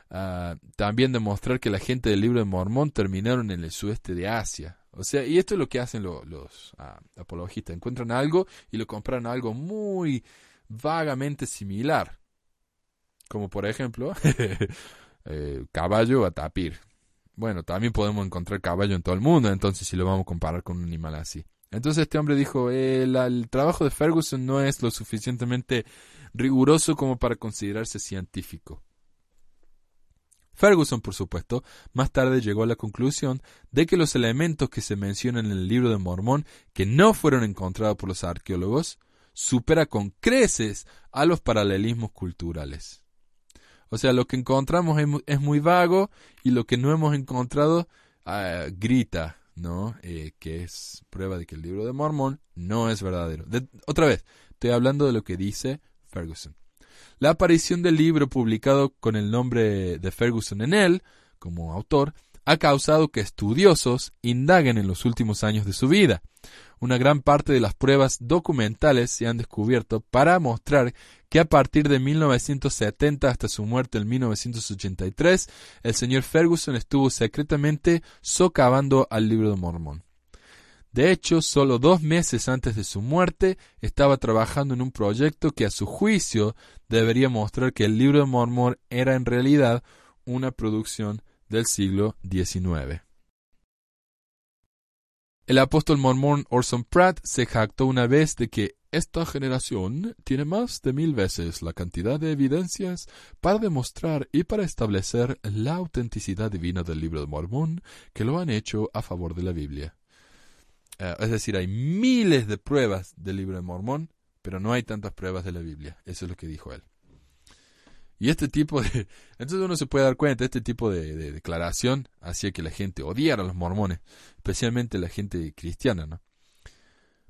ah, también demostrar que la gente del libro de Mormón terminaron en el sudeste de Asia. O sea, y esto es lo que hacen los ah, apologistas. Encuentran algo y lo compran algo muy vagamente similar. Como por ejemplo, [LAUGHS] eh, caballo a tapir. Bueno, también podemos encontrar caballo en todo el mundo, entonces si lo vamos a comparar con un animal así. Entonces este hombre dijo, el, el trabajo de Ferguson no es lo suficientemente riguroso como para considerarse científico. Ferguson, por supuesto, más tarde llegó a la conclusión de que los elementos que se mencionan en el libro de Mormón, que no fueron encontrados por los arqueólogos, supera con creces a los paralelismos culturales. O sea, lo que encontramos es, muy vago y lo que no hemos encontrado ah, grita, ¿no? Eh, que es prueba de que el libro de Mormón no es verdadero. otra vez, estoy hablando de lo que dice Ferguson. La aparición del libro publicado con el nombre de Ferguson en él, como autor, ha causado que estudiosos indaguen en los últimos años de su vida. Una gran parte de las pruebas documentales se han descubierto para mostrar que a partir de 1970 hasta su muerte en 1983, el señor Ferguson estuvo secretamente socavando al libro de Mormón. De hecho, solo dos meses antes de su muerte, estaba trabajando en un proyecto que a su juicio debería mostrar que el libro de Mormón era en realidad una producción del siglo XIX. El apóstol mormón Orson Pratt se jactó una vez de que esta generación tiene más de mil veces la cantidad de evidencias para demostrar y para establecer la autenticidad divina del libro de Mormón que lo han hecho a favor de la Biblia. Eh, es decir, hay miles de pruebas del libro de Mormón, pero no hay tantas pruebas de la Biblia. Eso es lo que dijo él. Y este tipo de... [LAUGHS] Entonces uno se puede dar cuenta, este tipo de, declaración hacía que la gente odiara a los mormones, especialmente la gente cristiana, ¿no?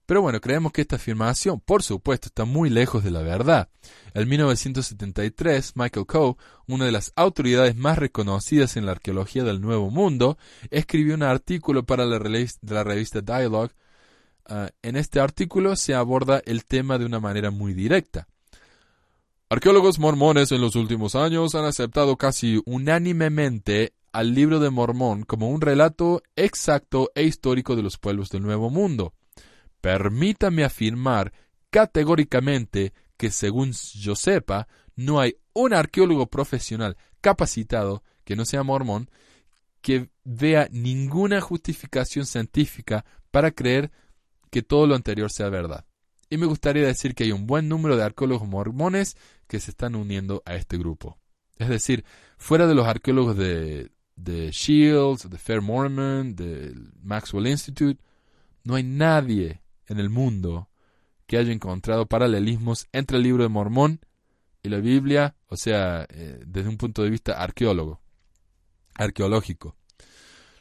Pero bueno, creemos que esta afirmación, por supuesto, está muy lejos de la verdad. En 1973, Michael Coe, una de las autoridades más reconocidas en la arqueología del Nuevo Mundo, escribió un artículo para la, revista Dialogue. Ah, en este artículo se aborda el tema de una manera muy directa. Arqueólogos mormones en los últimos años han aceptado casi unánimemente al libro de Mormón como un relato exacto e histórico de los pueblos del Nuevo Mundo. Permítame afirmar categóricamente que según yo sepa, no hay un arqueólogo profesional capacitado que no sea mormón que vea ninguna justificación científica para creer que todo lo anterior sea verdad. Y me gustaría decir que hay un buen número de arqueólogos mormones que se están uniendo a este grupo. Es decir, fuera de los arqueólogos de, de Shields, de Fair Mormon, del Maxwell Institute, no hay nadie en el mundo que haya encontrado paralelismos entre el libro de Mormón y la Biblia, o sea, eh, desde un punto de vista arqueólogo, arqueológico.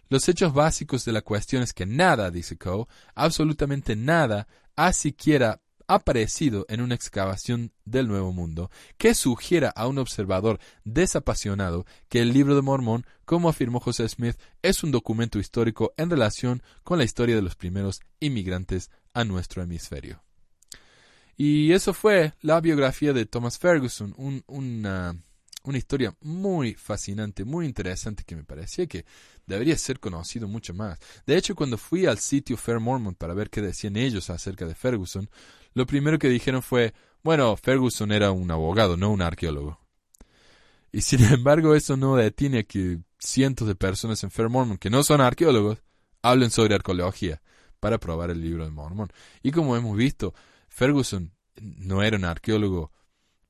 Los hechos básicos de la cuestión es que nada, dice Coe, absolutamente nada, ha siquiera aparecido en una excavación del Nuevo Mundo que sugiera a un observador desapasionado que el libro de Mormón, como afirmó José Smith, es un documento histórico en relación con la historia de los primeros inmigrantes a nuestro hemisferio. Y eso fue la biografía de Thomas Ferguson, una, una historia muy fascinante, muy interesante que me parecía que debería ser conocido mucho más. De hecho, cuando fui al sitio Fair Mormon para ver qué decían ellos acerca de Ferguson, lo primero que dijeron fue, bueno, Ferguson era un abogado, no un arqueólogo. Y [LAUGHS] sin embargo, eso no detiene a que cientos de personas en Fair Mormon que no son arqueólogos hablen sobre arqueología para probar el libro de Mormon. Y como hemos visto, Ferguson no era un arqueólogo,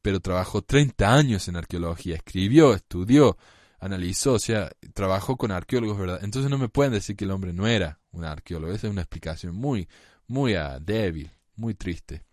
pero trabajó 30 años en arqueología, escribió, estudió, analizó, o sea, trabajó con arqueólogos, ¿verdad? Entonces no me pueden decir que el hombre no era un arqueólogo. Esa es una explicación muy, muy uh, débil muy triste.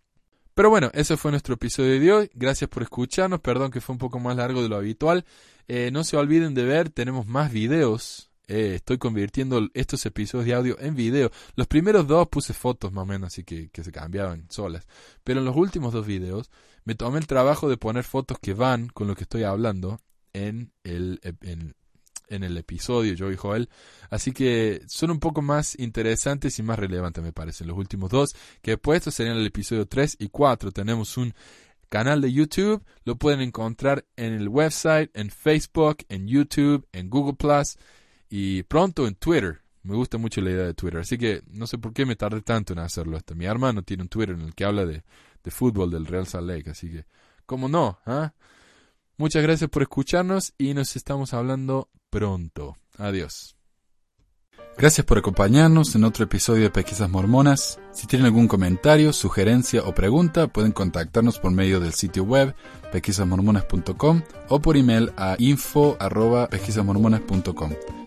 Pero bueno, ese fue nuestro episodio de hoy. Gracias por escucharnos. Perdón que fue un poco más largo de lo habitual. Eh, no se olviden de ver, tenemos más videos. Eh, estoy convirtiendo estos episodios de audio en video. Los primeros dos puse fotos más o menos, así que, que se cambiaban solas. Pero en los últimos dos videos me tomé el trabajo de poner fotos que van con lo que estoy hablando en el, en, el episodio, yo y Joel. Así que son un poco más interesantes y más relevantes, me parecen, los últimos dos. Que después estos serían el episodio 3 y 4. Tenemos un canal de YouTube, lo pueden encontrar en el website, en Facebook, en YouTube, en Google Plus y pronto en Twitter. Me gusta mucho la idea de Twitter, así que no sé por qué me tardé tanto en hacerlo. Hasta mi hermano tiene un Twitter en el que habla de, de fútbol del Real Salt Lake, así que, ¿cómo no? ¿ah? Muchas gracias por escucharnos y nos estamos hablando pronto. Adiós. Gracias por acompañarnos en otro episodio de Pesquisas Mormonas. Si tienen algún comentario, sugerencia o pregunta, pueden contactarnos por medio del sitio web pesquisasmormonas.com o por email a info.pesquisasmormonas.com.